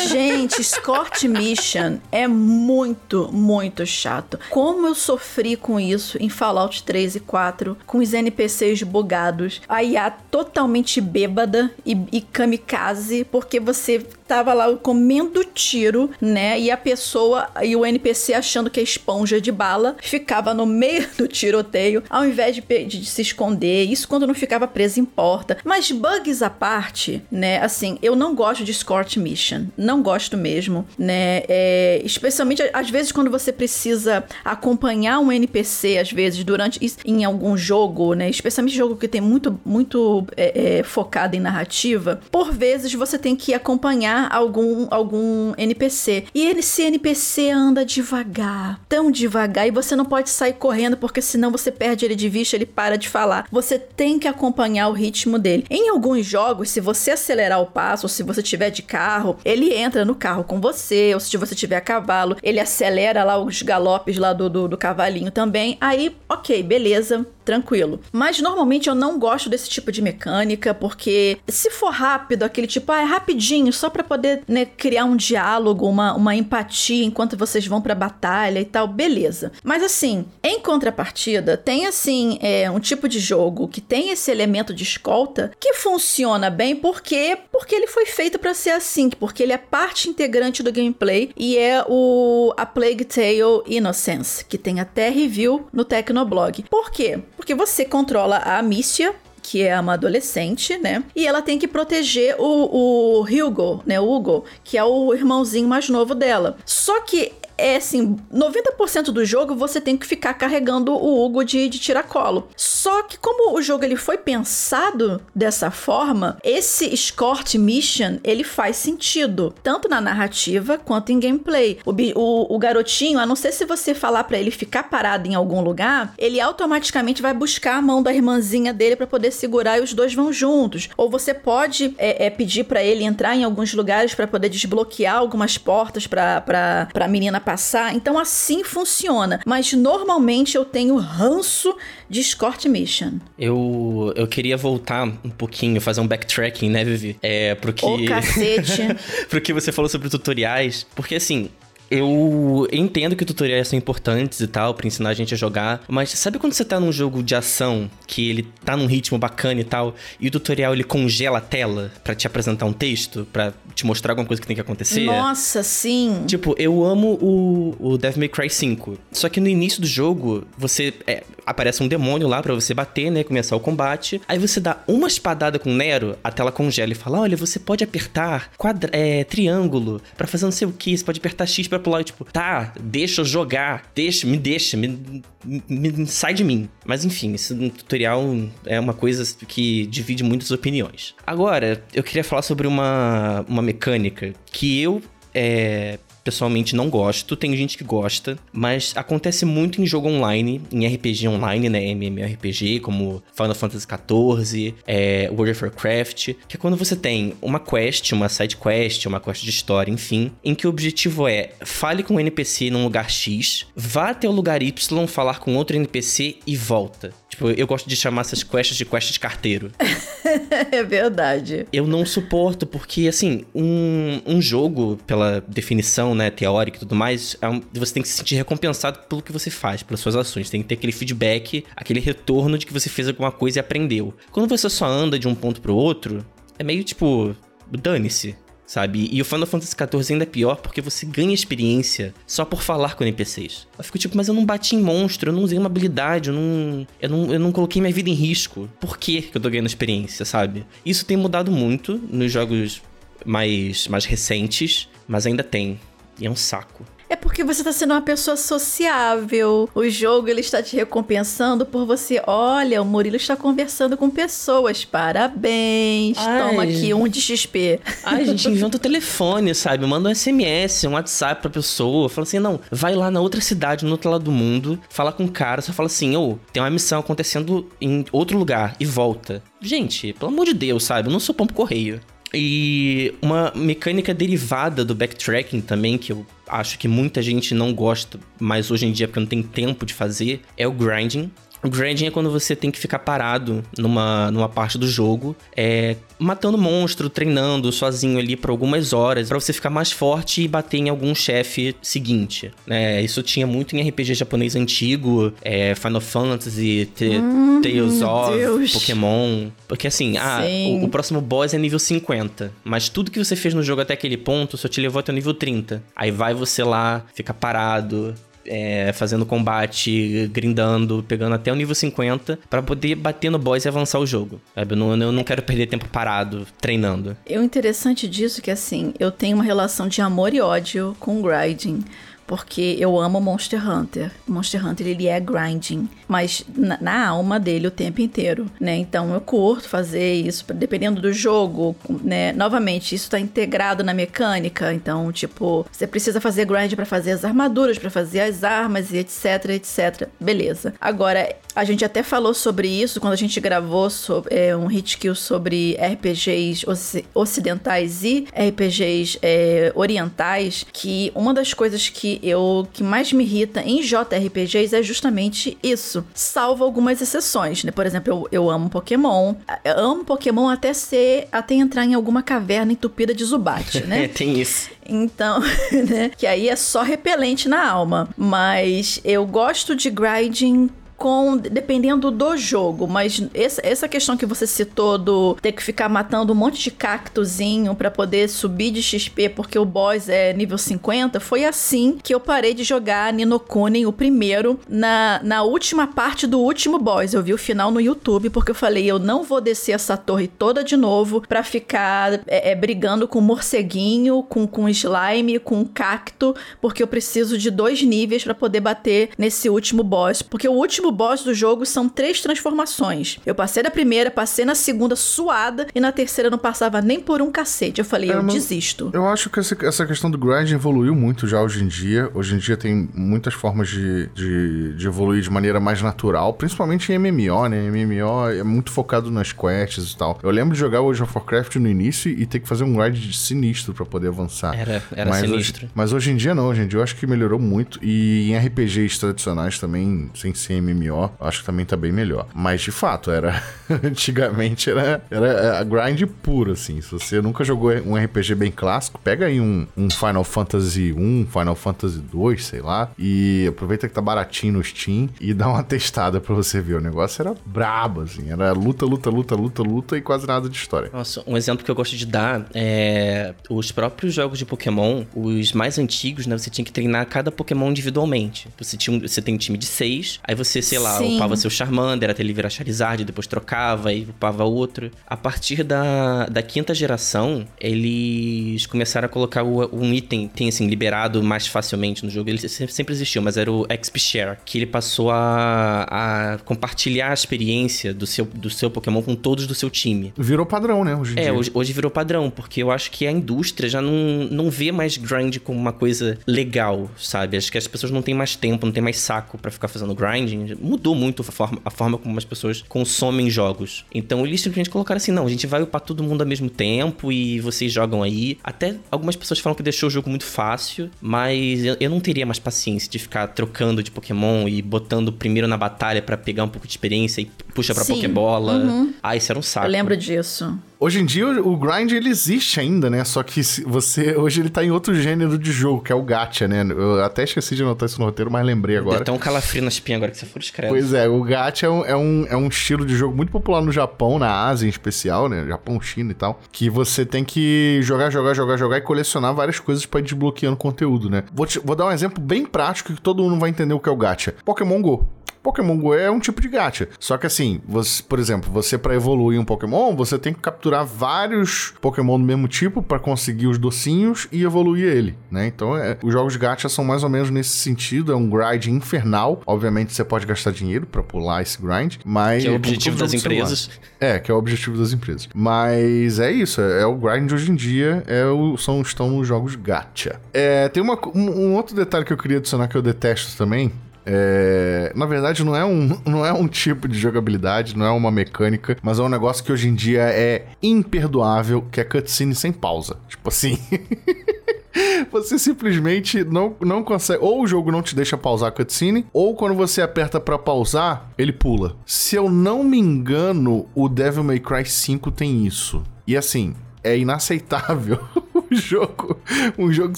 Gente, Escort Mission é muito, muito chato. Como eu sofri com isso em Fallout 3 e 4, com os NPCs bugados, a IA totalmente bêbada e, e kamikaze, porque você tá tava lá comendo tiro, né? E a pessoa e o NPC achando que é esponja de bala ficava no meio do tiroteio ao invés de, de se esconder. Isso quando não ficava preso em porta. Mas bugs à parte, né? Assim, eu não gosto de escort mission. Não gosto mesmo, né? É, especialmente às vezes quando você precisa acompanhar um NPC, às vezes durante em algum jogo, né? Especialmente jogo que tem muito muito é, é, focado em narrativa. Por vezes você tem que acompanhar algum algum NPC e esse NPC anda devagar, tão devagar e você não pode sair correndo porque senão você perde ele de vista, ele para de falar. Você tem que acompanhar o ritmo dele. Em alguns jogos, se você acelerar o passo, ou se você tiver de carro, ele entra no carro com você, ou se você tiver a cavalo, ele acelera lá os galopes lá do, do, do cavalinho também. Aí, ok, beleza, tranquilo. Mas normalmente eu não gosto desse tipo de mecânica, porque se for rápido, aquele tipo, ah, é rapidinho, só para poder né, criar um diálogo, uma, uma empatia enquanto vocês vão pra batalha e tal, beleza. Mas assim, em contrapartida, tem assim, é, um tipo de jogo que tem esse elemento de escolta que funciona bem porque porque ele foi feito para ser assim, porque ele é parte integrante do gameplay e é o a Plague Tale Innocence, que tem até review no Tecnoblog. Por quê? Porque você controla a Amicia, que é uma adolescente, né? E ela tem que proteger o, o Hugo, né? O Hugo, que é o irmãozinho mais novo dela. Só que é assim, 90% do jogo você tem que ficar carregando o Hugo de, de tiracolo. Só que como o jogo ele foi pensado dessa forma, esse escort mission, ele faz sentido, tanto na narrativa quanto em gameplay. O, o, o garotinho, a não ser se você falar para ele ficar parado em algum lugar, ele automaticamente vai buscar a mão da irmãzinha dele para poder segurar e os dois vão juntos. Ou você pode é, é, pedir para ele entrar em alguns lugares para poder desbloquear algumas portas para pra menina passar. Então assim funciona. Mas normalmente eu tenho ranço de Escort Mission. Eu, eu queria voltar um pouquinho, fazer um backtracking, né, Vivi? É, porque... O cacete. porque você falou sobre tutoriais. Porque assim, eu entendo que tutoriais são importantes e tal, pra ensinar a gente a jogar, mas sabe quando você tá num jogo de ação, que ele tá num ritmo bacana e tal, e o tutorial ele congela a tela para te apresentar um texto, para te mostrar alguma coisa que tem que acontecer? Nossa, sim! Tipo, eu amo o, o Devil May Cry 5, só que no início do jogo, você... É, aparece um demônio lá para você bater, né, começar o combate, aí você dá uma espadada com Nero, a tela congela e fala, olha, você pode apertar quadra é, triângulo para fazer não sei o que, você pode apertar X pra pular, e, tipo, tá, deixa eu jogar, deixa, me deixa, me, me, me, sai de mim. Mas enfim, esse tutorial é uma coisa que divide muitas opiniões. Agora, eu queria falar sobre uma, uma mecânica que eu é, pessoalmente não gosto, tem gente que gosta, mas acontece muito em jogo online, em RPG online, né, MMORPG, como Final Fantasy XIV, é, World of Warcraft, que é quando você tem uma quest, uma side quest, uma quest de história, enfim, em que o objetivo é fale com um NPC num lugar X, vá até o lugar Y, falar com outro NPC e volta. Tipo, eu gosto de chamar essas quests de quests de carteiro. é verdade. Eu não suporto, porque, assim, um, um jogo, pela definição, né, teórica e tudo mais, é um, você tem que se sentir recompensado pelo que você faz, pelas suas ações. Tem que ter aquele feedback, aquele retorno de que você fez alguma coisa e aprendeu. Quando você só anda de um ponto pro outro, é meio tipo, dane-se sabe? E o Final Fantasy XIV ainda é pior porque você ganha experiência só por falar com NPCs. Eu fico tipo, mas eu não bati em monstro, eu não usei uma habilidade, eu não, eu não, eu não coloquei minha vida em risco. Por que, que eu tô ganhando experiência, sabe? Isso tem mudado muito nos jogos mais, mais recentes, mas ainda tem. E é um saco. É porque você está sendo uma pessoa sociável. O jogo ele está te recompensando por você. Olha, o Murilo está conversando com pessoas. Parabéns. Ai. Toma aqui um de XP. Ai, gente, inventa o telefone, sabe? Manda um SMS, um WhatsApp pra pessoa. Fala assim: não, vai lá na outra cidade, no outro lado do mundo, fala com o cara, só fala assim: ô, oh, tem uma missão acontecendo em outro lugar e volta. Gente, pelo amor de Deus, sabe? Eu não sou pombo correio. E uma mecânica derivada do backtracking também, que eu acho que muita gente não gosta, mas hoje em dia porque não tem tempo de fazer, é o grinding. O grinding é quando você tem que ficar parado numa, numa parte do jogo, é, matando monstro, treinando sozinho ali por algumas horas, para você ficar mais forte e bater em algum chefe seguinte. É, isso tinha muito em RPG japonês antigo, é, Final Fantasy, hum, Tales of, Deus. Pokémon. Porque assim, ah, o, o, próximo boss é nível 50, mas tudo que você fez no jogo até aquele ponto só te levou até o nível 30. Aí vai você lá, fica parado, é, fazendo combate, grindando, pegando até o nível 50 para poder bater no boss e avançar o jogo. Sabe? Eu não, eu não quero perder tempo parado, treinando. E o interessante disso é que, assim, eu tenho uma relação de amor e ódio com o grinding porque eu amo Monster Hunter. Monster Hunter ele é grinding, mas na, na, alma dele o tempo inteiro, né? Então eu curto fazer isso, dependendo do jogo, né? Novamente, isso tá integrado na mecânica, então tipo, você precisa fazer grind para fazer as armaduras, para fazer as armas e etc, etc. Beleza. Agora, a gente até falou sobre isso quando a gente gravou sobre, é, um hit kill sobre RPGs ocidentais e RPGs é, orientais, que uma das coisas que eu que mais me irrita em JRPGs é justamente isso. Salvo algumas exceções, né? Por exemplo, eu, eu amo Pokémon. Eu amo Pokémon até ser. até entrar em alguma caverna entupida de Zubat, né? é, tem isso. Então, né? Que aí é só repelente na alma. Mas eu gosto de grinding com dependendo do jogo, mas essa, questão que você citou do ter que ficar matando um monte de cactozinho para poder subir de XP porque o boss é nível 50, foi assim que eu parei de jogar Nino Kuni, o primeiro, na, na última parte do último boss. Eu vi o final no YouTube porque eu falei, eu não vou descer essa torre toda de novo para ficar é, é, brigando com morceguinho, com, com slime, com cacto, porque eu preciso de dois níveis para poder bater nesse último boss, porque o último boss do jogo são três transformações. Eu passei da primeira, passei na segunda suada e na terceira não passava nem por um cacete. Eu falei, é, eu desisto. Eu acho que essa, questão do grind evoluiu muito já hoje em dia. Hoje em dia tem muitas formas de, de, de evoluir de maneira mais natural, principalmente em MMO, né? MMO é muito focado nas quests e tal. Eu lembro de jogar World of Warcraft no início e ter que fazer um grind sinistro para poder avançar. Era, era mas sinistro. Hoje, mas hoje em dia não, hoje em dia eu acho que melhorou muito. E em RPGs tradicionais também, sem ser MMO, MMO, acho que também tá bem melhor. Mas de fato, era. Antigamente era, era a grind puro, assim. Se você nunca jogou um RPG bem clássico, pega aí um, um Final Fantasy 1, Final Fantasy 2, sei lá, e aproveita que tá baratinho no Steam e dá uma testada pra você ver. O negócio era brabo, assim. Era luta, luta, luta, luta, luta e quase nada de história. Nossa, um exemplo que eu gosto de dar é os próprios jogos de Pokémon, os mais antigos, né? Você tinha que treinar cada Pokémon individualmente. Você, tinha você tem um time de seis, aí você sei lá, Sim. upava seu Charmander até ele virar Charizard, depois trocava e upava outro. A partir da, da quinta geração, eles começaram a colocar o, um item, tem assim, liberado mais facilmente no jogo. Ele sempre existiu, mas era o XP Share, que ele passou a, a compartilhar a experiência do seu, do seu Pokémon com todos do seu time. Virou padrão, né, hoje em é, dia. Hoje, hoje virou padrão, porque eu acho que a indústria já não, não vê mais grind como uma coisa legal, sabe? Acho que as pessoas não têm mais tempo, não têm mais saco para ficar fazendo grinding mudou muito a forma, a forma como as pessoas consomem jogos. Então eles simplesmente colocaram assim: não, a gente vai upar todo mundo ao mesmo tempo e vocês jogam aí. Até algumas pessoas falam que deixou o jogo muito fácil, mas eu, eu não teria mais paciência de ficar trocando de Pokémon e botando primeiro na batalha para pegar um pouco de experiência e puxa pra Sim. Pokébola. Uhum. Ah, isso era um saco. Eu lembro disso. Hoje em dia o grind ele existe ainda, né? Só que você hoje ele tá em outro gênero de jogo, que é o gacha, né? Eu até esqueci de anotar isso no roteiro, mas lembrei agora. Até um calafrio na espinha agora que você for escrever. Pois é, o gacha é um, é, um, é um estilo de jogo muito popular no Japão, na Ásia em especial, né? Japão, China e tal. Que você tem que jogar, jogar, jogar, jogar e colecionar várias coisas para ir desbloqueando conteúdo, né? Vou, te, vou dar um exemplo bem prático que todo mundo vai entender o que é o gacha. Pokémon GO. Pokémon Go é um tipo de gacha. Só que assim, você, por exemplo, você para evoluir um Pokémon, você tem que capturar vários Pokémon do mesmo tipo para conseguir os docinhos e evoluir ele, né? Então, é, os jogos gacha são mais ou menos nesse sentido, é um grind infernal. Obviamente, você pode gastar dinheiro para pular esse grind, mas que é o objetivo das empresas. É, que é o objetivo das empresas. Mas é isso, é, é o grind hoje em dia, é o, são estão nos jogos gacha. É, tem uma, um, um outro detalhe que eu queria adicionar que eu detesto também, é, na verdade, não é, um, não é um tipo de jogabilidade, não é uma mecânica, mas é um negócio que hoje em dia é imperdoável, que é cutscene sem pausa. Tipo assim. você simplesmente não, não consegue. Ou o jogo não te deixa pausar a cutscene, ou quando você aperta para pausar, ele pula. Se eu não me engano, o Devil May Cry 5 tem isso. E assim, é inaceitável um jogo, um jogo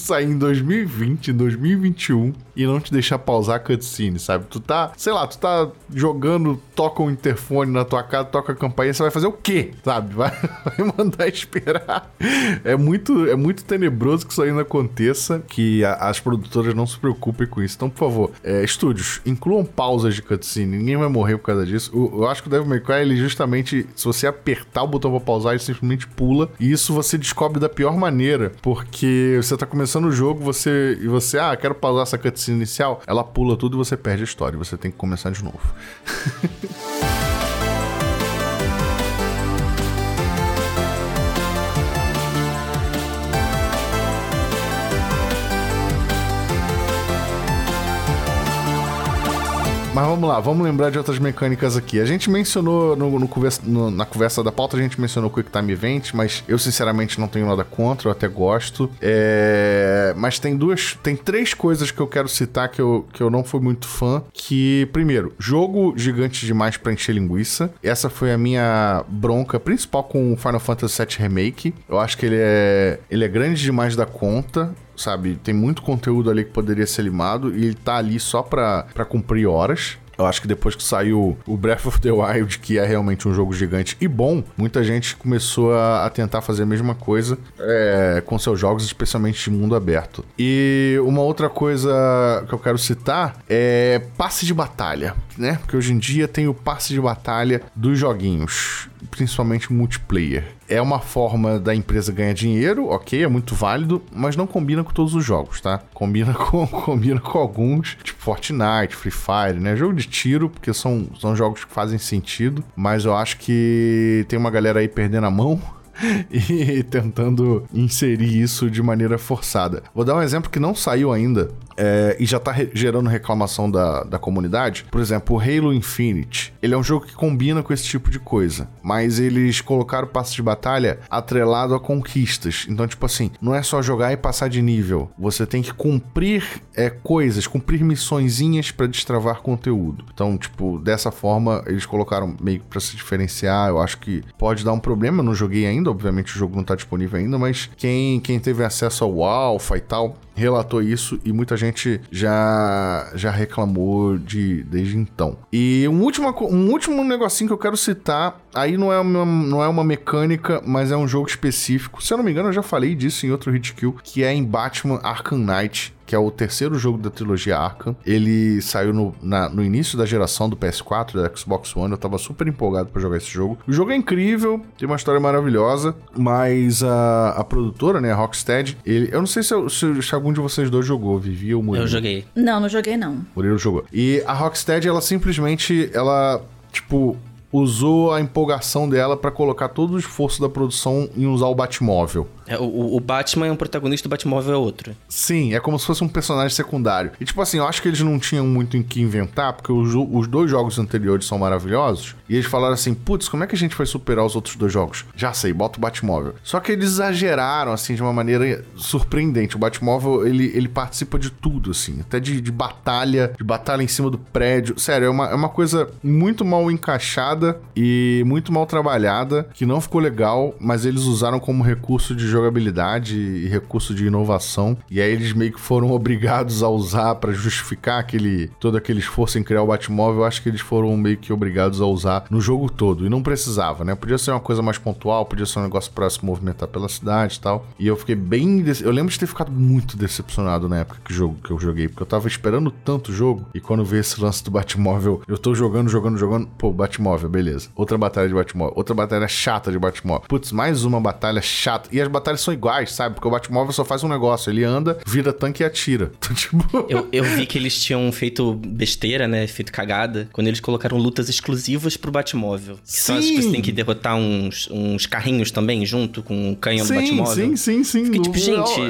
sair em 2020, 2021 e não te deixar pausar a cutscene, sabe? Tu tá, sei lá, tu tá jogando, toca um interfone na tua casa, toca a campainha, você vai fazer o quê? Sabe? Vai, vai mandar esperar. É muito, é muito tenebroso que isso ainda aconteça, que a, as produtoras não se preocupem com isso. Então, por favor, é, estúdios, incluam pausas de cutscene, ninguém vai morrer por causa disso. Eu, eu acho que o Devil May Cry, ele justamente, se você apertar o botão pra pausar, ele simplesmente pula, e isso você descobre da pior maneira, porque você tá começando o jogo, você e você, ah, quero pausar essa cutscene inicial, ela pula tudo e você perde a história. Você tem que começar de novo. Mas vamos lá, vamos lembrar de outras mecânicas aqui. A gente mencionou no, no, no, na conversa da pauta, a gente mencionou o Quick Time Event, mas eu sinceramente não tenho nada contra, eu até gosto. É... Mas tem duas, tem três coisas que eu quero citar que eu, que eu não fui muito fã. Que, primeiro, jogo gigante demais pra encher linguiça. Essa foi a minha bronca principal com o Final Fantasy VII Remake. Eu acho que ele é, ele é grande demais da conta sabe? Tem muito conteúdo ali que poderia ser limado e ele tá ali só pra, pra cumprir horas. Eu acho que depois que saiu o Breath of the Wild, que é realmente um jogo gigante e bom, muita gente começou a, a tentar fazer a mesma coisa é, com seus jogos, especialmente de mundo aberto. E uma outra coisa que eu quero citar é passe de batalha, né? Porque hoje em dia tem o passe de batalha dos joguinhos principalmente multiplayer. É uma forma da empresa ganhar dinheiro, ok, é muito válido, mas não combina com todos os jogos, tá? Combina com, combina com alguns, tipo Fortnite, Free Fire, né? Jogo de tiro, porque são, são jogos que fazem sentido, mas eu acho que tem uma galera aí perdendo a mão e tentando inserir isso de maneira forçada. Vou dar um exemplo que não saiu ainda, é, e já tá re gerando reclamação da, da comunidade. Por exemplo, o Halo Infinite. Ele é um jogo que combina com esse tipo de coisa, mas eles colocaram o passe de batalha atrelado a conquistas. Então, tipo assim, não é só jogar e passar de nível. Você tem que cumprir é, coisas, cumprir missõezinhas para destravar conteúdo. Então, tipo, dessa forma, eles colocaram meio pra se diferenciar. Eu acho que pode dar um problema. Eu não joguei ainda, obviamente o jogo não tá disponível ainda, mas quem, quem teve acesso ao Alpha e tal, relatou isso e muita gente já já reclamou de desde então. E um último, um último negocinho que eu quero citar, aí não é, uma, não é uma mecânica, mas é um jogo específico. Se eu não me engano, eu já falei disso em outro hit kill, que é em Batman Arkham Knight que é o terceiro jogo da trilogia Arkham. Ele saiu no, na, no início da geração do PS4, da Xbox One. Eu tava super empolgado para jogar esse jogo. O jogo é incrível, tem uma história maravilhosa, mas a, a produtora, né, a Rocksteady, ele, eu não sei se, eu, se, se, algum de vocês dois jogou, Vivi ou Murilo. Eu joguei. Não, não joguei não. Murilo jogou. E a Rocksteady, ela simplesmente, ela, tipo, usou a empolgação dela para colocar todo o esforço da produção em usar o Batmóvel. É, o, o, Batman é um protagonista, o Batmóvel é outro. Sim, é como se fosse um personagem secundário. E tipo assim, eu acho que eles não tinham muito em que inventar, porque os, os dois jogos anteriores são maravilhosos. E eles falaram assim: putz, como é que a gente vai superar os outros dois jogos? Já sei, bota o Batmóvel. Só que eles exageraram, assim, de uma maneira surpreendente. O Batmóvel, ele, ele participa de tudo, assim, até de, de batalha, de batalha em cima do prédio. Sério, é uma, é uma coisa muito mal encaixada e muito mal trabalhada, que não ficou legal, mas eles usaram como recurso de jogabilidade e recurso de inovação. E aí eles meio que foram obrigados a usar para justificar aquele todo aquele esforço em criar o Batmóvel. Eu acho que eles foram meio que obrigados a usar no jogo todo. E não precisava, né? Podia ser uma coisa mais pontual, podia ser um negócio para se movimentar pela cidade e tal. E eu fiquei bem. Eu lembro de ter ficado muito decepcionado na época que, jogo, que eu joguei, porque eu tava esperando tanto jogo. E quando veio esse lance do Batmóvel, eu tô jogando, jogando, jogando. Pô, Batmóvel, beleza. Outra batalha de Batmóvel. Outra batalha chata de Batmóvel. Putz, mais uma batalha chata. E as batalhas batalhas são iguais, sabe? Porque o Batmóvel só faz um negócio, ele anda, vira tanque e atira. Então, tipo... eu, eu vi que eles tinham feito besteira, né? Feito cagada, quando eles colocaram lutas exclusivas pro Batmóvel. Que são as que você tem que derrotar uns, uns carrinhos também, junto com o canhão sim, do Batmóvel. Sim, sim, sim. Fiquei, tipo, gente...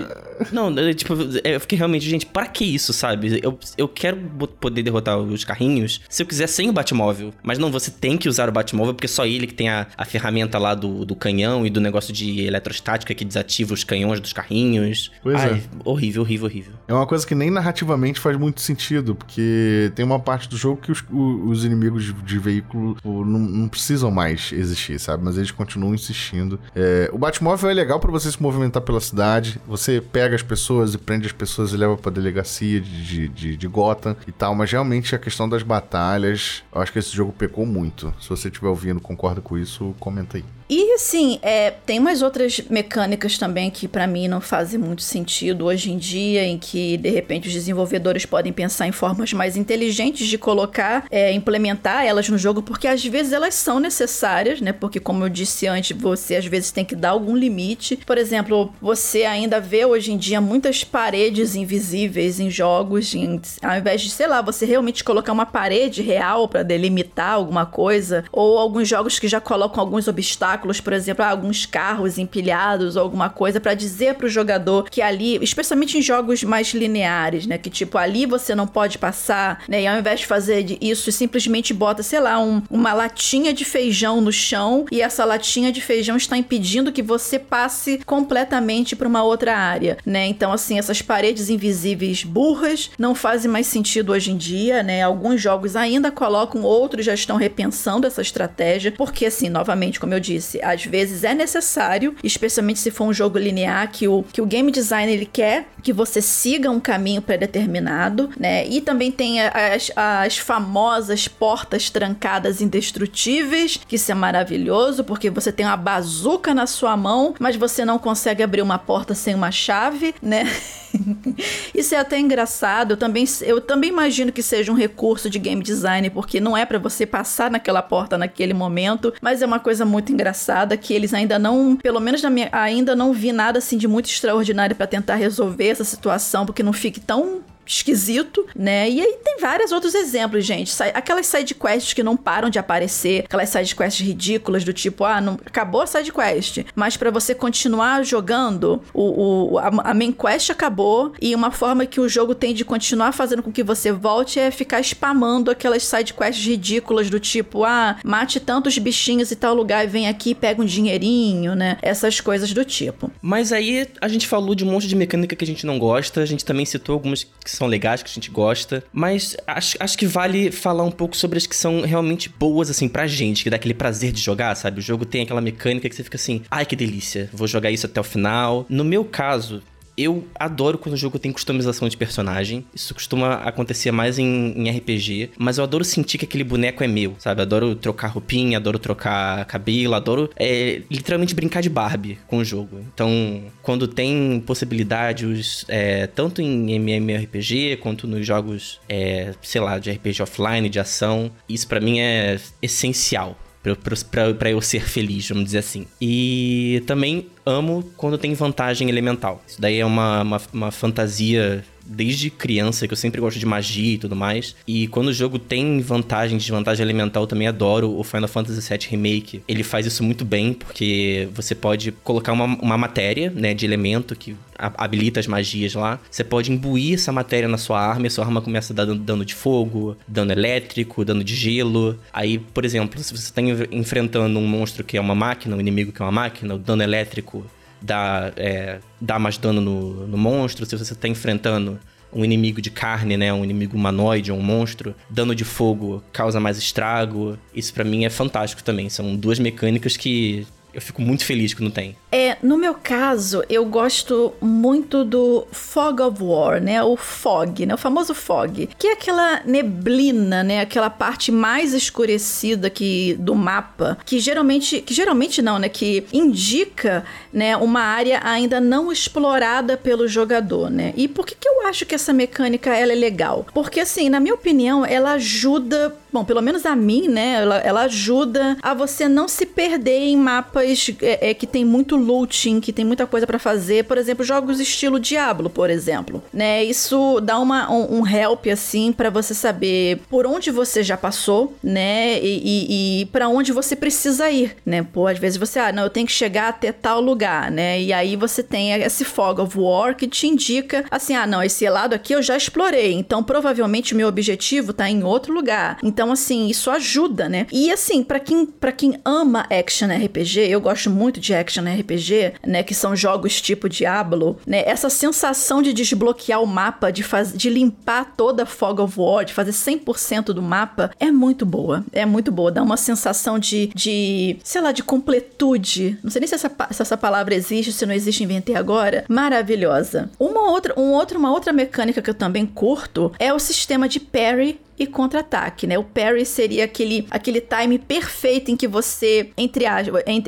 Não, eu, tipo, eu fiquei realmente, gente, para que isso, sabe? Eu, eu quero poder derrotar os carrinhos se eu quiser sem o Batmóvel. Mas não, você tem que usar o Batmóvel porque só ele que tem a, a ferramenta lá do, do canhão e do negócio de eletrostática que desativa os canhões dos carrinhos. Pois Ai, é. horrível, horrível, horrível. É uma coisa que nem narrativamente faz muito sentido, porque tem uma parte do jogo que os, os inimigos de, de veículo não, não precisam mais existir, sabe? Mas eles continuam insistindo. É, o Batmóvel é legal pra você se movimentar pela cidade. Você pega as pessoas e prende as pessoas e leva pra delegacia de, de, de, de Gotham e tal. Mas realmente a questão das batalhas, eu acho que esse jogo pecou muito. Se você estiver ouvindo, concorda com isso, comenta aí. E assim, é, tem umas outras mecânicas também que pra mim não fazem muito sentido hoje em dia, em que de repente os desenvolvedores podem pensar em formas mais inteligentes de colocar, é, implementar elas no jogo, porque às vezes elas são necessárias, né? Porque como eu disse antes, você às vezes tem que dar algum limite. Por exemplo, você ainda vê hoje em dia muitas paredes invisíveis em jogos, em- ao invés de, sei lá, você realmente colocar uma parede real pra delimitar alguma coisa, ou alguns jogos que já colocam alguns obstáculos, por exemplo, ah, alguns carros empilhados ou alguma coisa pra dizer pro jogador que ali, especialmente em jogos mais lineares, né, que tipo ali você não pode passar, né, e ao invés de fazer isso, simplesmente bota, sei lá, um- uma latinha de feijão no chão e essa latinha de feijão está impedindo que você passe completamente pra uma outra área, né? Então assim, essas paredes invisíveis burras não fazem mais sentido hoje em dia, né? Alguns jogos ainda colocam, outros já estão repensando essa estratégia, porque assim, novamente, como eu disse, às vezes é necessário, especialmente se for um jogo linear que o que o game designer ele quer que você siga um caminho pré-determinado, né? E também tem as, as famosas portas trancadas indestrutíveis, que isso é maravilhoso, porque você tem uma bazuca na sua mão, mas você não consegue abrir uma porta sem uma chave, né? Isso é até engraçado. Eu também, eu também imagino que seja um recurso de game design, porque não é pra você passar naquela porta naquele momento, mas é uma coisa muito engraçada que eles ainda não, pelo menos na minha, ainda não vi nada assim de muito extraordinário pra tentar resolver essa situação, porque não fique tão esquisito, né? E aí tem vários outros exemplos, gente. Aquelas side quests que não param de aparecer, aquelas side quests ridículas do tipo, ah, não, acabou a side quest, mas pra você continuar jogando, o, o- a, a main quest acabou e uma forma que o jogo tem de continuar fazendo com que você volte é ficar spamando aquelas side quests ridículas do tipo, ah, mate tantos bichinhos em tal lugar e vem aqui e pega um dinheirinho, né? Essas coisas do tipo. Mas aí a gente falou de um monte de mecânica que a gente não gosta, a gente também citou algumas que são legais, que a gente gosta, mas acho, acho que vale falar um pouco sobre as que são realmente boas, assim, pra gente, que dá aquele prazer de jogar, sabe? O jogo tem aquela mecânica que você fica assim, ai que delícia, vou jogar isso até o final. No meu caso, eu adoro quando o jogo tem customização de personagem. Isso costuma acontecer mais em, em RPG. Mas eu adoro sentir que aquele boneco é meu, sabe? Adoro trocar roupinha, adoro trocar cabelo, adoro é, literalmente brincar de Barbie com o jogo. Então, quando tem possibilidades, é, tanto em MMORPG quanto nos jogos, é, sei lá, de RPG offline, de ação, isso pra mim é essencial pra eu ser feliz, vamos dizer assim. E também amo quando tem vantagem elemental. Isso daí é uma, uma, uma fantasia desde criança, que eu sempre gosto de magia e tudo mais. E quando o jogo tem vantagem, desvantagem elemental, eu também adoro o Final Fantasy VII Remake. Ele faz isso muito bem, porque você pode colocar uma, uma matéria, né, de elemento que habilita as magias lá. Você pode imbuir essa matéria na sua arma e sua arma começa a dar dano de fogo, dano elétrico, dano de gelo. Aí, por exemplo, se você está enfrentando um monstro que é uma máquina, um inimigo que é uma máquina, o dano elétrico dá, é, dá mais dano no, no monstro. Se você está enfrentando um inimigo de carne, né, um inimigo humanoide um monstro, dano de fogo causa mais estrago. Isso pra mim é fantástico também. São duas mecânicas que eu fico muito feliz quando tem. É, no meu caso, eu gosto muito do Fog of War, né? O fog, né? O famoso fog, que é aquela neblina, né? Aquela parte mais escurecida que do mapa, que geralmente, que geralmente não, né? Que indica, né, uma área ainda não explorada pelo jogador, né? E por que que eu acho que essa mecânica ela é legal? Porque assim, na minha opinião, ela ajuda bom, pelo menos a mim, né? Ela, ela ajuda a você não se perder em mapas é, é que tem muito looting, que tem muita coisa para fazer. Por exemplo, jogos estilo Diablo, por exemplo, né? Isso dá uma, um, um help assim para você saber por onde você já passou, né? E, e, e para onde você precisa ir, né? Pô, às vezes você, ah, não, eu tenho que chegar até tal lugar, né? E aí você tem esse fog of war que te indica assim, ah, não, esse lado aqui eu já explorei, então provavelmente o meu objetivo tá em outro lugar. Então, assim, isso ajuda, né? E assim, para quem, pra quem ama action RPG, eu gosto muito de action RPG, né? Que são jogos tipo Diablo, né? Essa sensação de desbloquear o mapa, de, faz, de limpar toda a Fog of War, de fazer 100% do mapa, é muito boa. É muito boa. Dá uma sensação de, de sei lá, de completude. Não sei nem se essa, se essa palavra existe, se não existe, inventei agora. Maravilhosa. Uma outra, um outro, uma outra mecânica que eu também curto é o sistema de parry e contra-ataque, né? O parry seria aquele, aquele time perfeito em que você, entre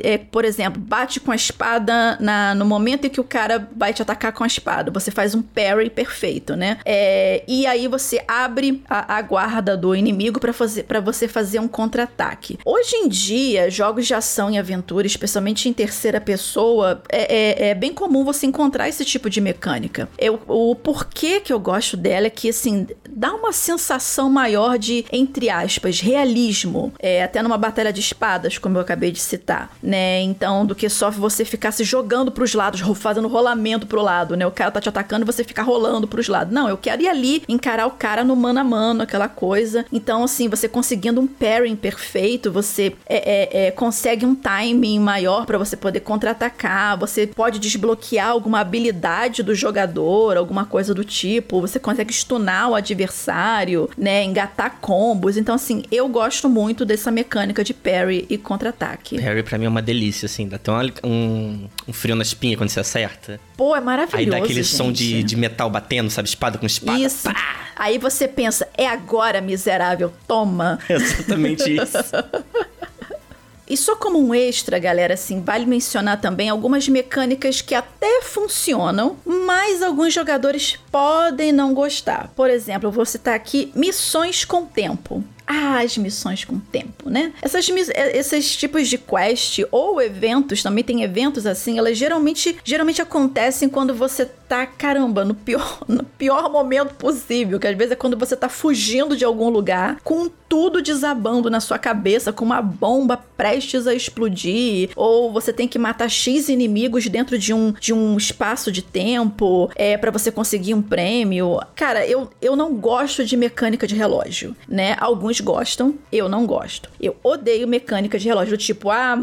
é, por exemplo, bate com a espada na, no momento em que o cara vai te atacar com a espada. Você faz um parry perfeito, né? É, e aí você abre a, a guarda do inimigo para fazer para você fazer um contra-ataque. Hoje em dia, jogos de ação e aventura, especialmente em terceira pessoa, é, é, é bem comum você encontrar esse tipo de mecânica. Eu, o porquê que eu gosto dela é que, assim, dá uma sensação maior de, entre aspas, realismo, é, até numa batalha de espadas, como eu acabei de citar, né? Então, do que só você ficar se jogando pros lados, fazendo rolamento pro lado, né? O cara tá te atacando e você ficar rolando pros lados. Não, eu quero ir ali, encarar o cara no mano a mano, aquela coisa. Então, assim, você conseguindo um pairing perfeito, você é, é, é consegue um timing maior para você poder contra-atacar, você pode desbloquear alguma habilidade do jogador, alguma coisa do tipo, você consegue stunar o adversário, né? Engatar combos. Então, assim, eu gosto muito dessa mecânica de parry e contra-ataque. Parry pra mim é uma delícia, assim. Dá até um, um frio na espinha quando você acerta. Pô, é maravilhoso. Aí dá aquele gente. som de, de metal batendo, sabe? Espada com espada. Isso. Pá! Aí você pensa, é agora, miserável, toma. É exatamente isso. E só como um extra, galera, assim, vale mencionar também algumas mecânicas que até funcionam, mas alguns jogadores podem não gostar. Por exemplo, eu vou citar aqui missões com tempo. Ah, as missões com tempo, né? Essas, é, esses tipos de quest ou eventos, também tem eventos assim, elas geralmente, geralmente acontecem quando você tá, caramba, no pior, no pior momento possível, que às vezes é quando você tá fugindo de algum lugar, com tudo desabando na sua cabeça, com uma bomba prestes a explodir, ou você tem que matar X inimigos dentro de um, de um espaço de tempo, é para você conseguir um prêmio. Cara, eu, eu não gosto de mecânica de relógio, né? Alguns gostam, eu não gosto. Eu odeio mecânica de relógio, tipo, ah,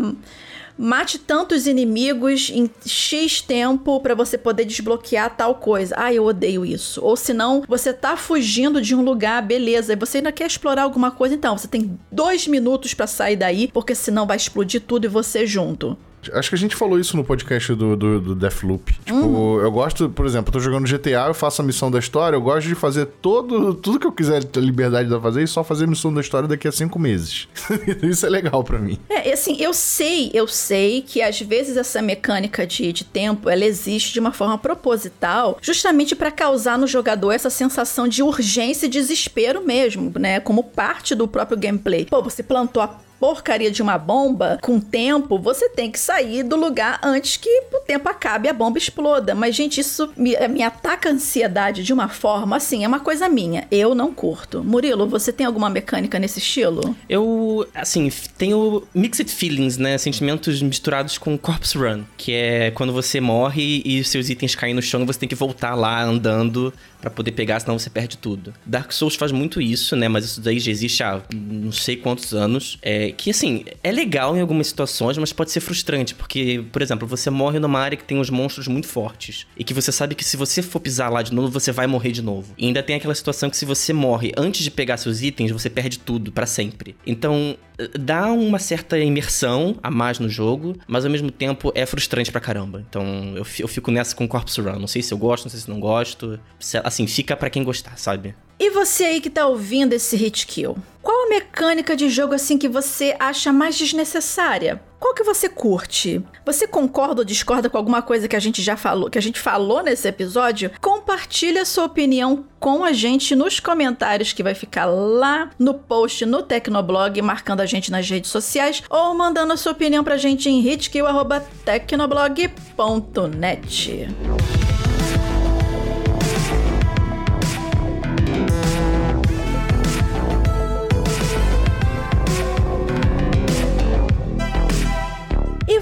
mate tantos inimigos em X tempo para você poder desbloquear tal coisa. Ah, eu odeio isso. Ou senão, você tá fugindo de um lugar, beleza, e você ainda quer explorar alguma coisa, então você tem dois minutos para sair daí, porque senão vai explodir tudo e você junto. Acho que a gente falou isso no podcast do, do, do Deathloop. Tipo, uhum. eu gosto, por exemplo, eu tô jogando GTA, eu faço a missão da história, eu gosto de fazer todo, tudo que eu quiser ter liberdade de fazer e só fazer a missão da história daqui a cinco meses. isso é legal para mim. É, assim, eu sei, eu sei que às vezes essa mecânica de, de tempo, ela existe de uma forma proposital, justamente para causar no jogador essa sensação de urgência e desespero mesmo, né? Como parte do próprio gameplay. Pô, você plantou a porcaria de uma bomba com tempo, você tem que sair do lugar antes que o tempo acabe e a bomba exploda. Mas, gente, isso me, eh, me ataca a ansiedade de uma forma assim, é uma coisa minha. Eu não curto. Murilo, você tem alguma mecânica nesse estilo? Eu, assim, tenho mixed feelings, né? Sentimentos misturados com Corpse Run, que é quando você morre e seus itens caem no chão e você tem que voltar lá andando para poder pegar, senão você perde tudo. Dark Souls faz muito isso, né? Mas isso daí já existe há não sei quantos anos. É, que, assim, é legal em algumas situações, mas pode ser frustrante, porque, por exemplo, você morre numa área que tem uns monstros muito fortes. E que você sabe que se você for pisar lá de novo, você vai morrer de novo. E ainda tem aquela situação que se você morre antes de pegar seus itens, você perde tudo para sempre. Então, dá uma certa imersão a mais no jogo, mas ao mesmo tempo é frustrante pra caramba. Então eu, fico nessa com Corpse Run. Não sei se eu gosto, não sei se não gosto. Assim, fica para quem gostar, sabe? E você aí que tá ouvindo esse hit kill? Qual a mecânica de jogo assim que você acha mais desnecessária? Qual que você curte? Você concorda ou discorda com alguma coisa que a gente já falou, que a gente falou nesse episódio? Compartilha sua opinião com a gente nos comentários que vai ficar lá no post no Tecnoblog, marcando a gente nas redes sociais ou mandando a sua opinião pra gente em hitkill@tecnoblog.net.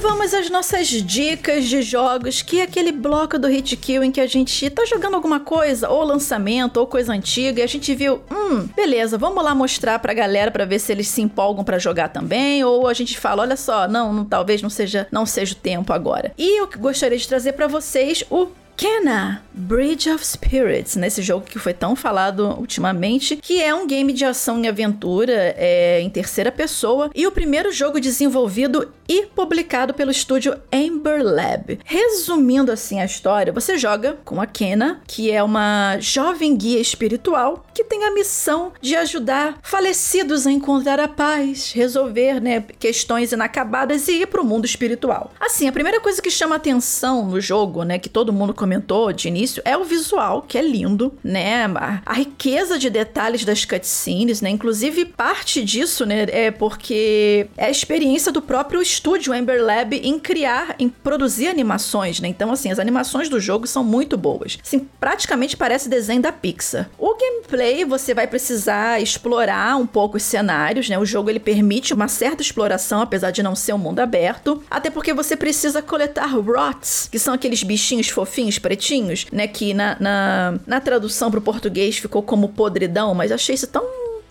vamos às nossas dicas de jogos, que é aquele bloco do Hit Kill em que a gente tá jogando alguma coisa, ou lançamento, ou coisa antiga, e a gente viu, hum, beleza, vamos lá mostrar pra galera pra ver se eles se empolgam para jogar também, ou a gente fala, olha só, não, não talvez não seja, não seja o tempo agora. E eu gostaria de trazer para vocês o Kena Bridge of Spirits, nesse jogo que foi tão falado ultimamente, que é um game de ação e aventura é, em terceira pessoa e o primeiro jogo desenvolvido e publicado pelo estúdio Amber Lab. Resumindo assim a história, você joga com a Kena, que é uma jovem guia espiritual que tem a missão de ajudar falecidos a encontrar a paz, resolver né, questões inacabadas e ir para o mundo espiritual. Assim, a primeira coisa que chama atenção no jogo, né, que todo mundo comentou de início, é o visual, que é lindo, né? A, a riqueza de detalhes das cutscenes, né? Inclusive, parte disso, né, é porque é a experiência do próprio estúdio Amber Lab em criar, em produzir animações, né? Então, assim, as animações do jogo são muito boas. Assim, praticamente parece desenho da Pixar. O gameplay, você vai precisar explorar um pouco os cenários, né? O jogo, ele permite uma certa exploração, apesar de não ser um mundo aberto. Até porque você precisa coletar rots, que são aqueles bichinhos fofinhos pretinhos, né? Que na, na, na tradução pro português ficou como podridão, mas achei isso tão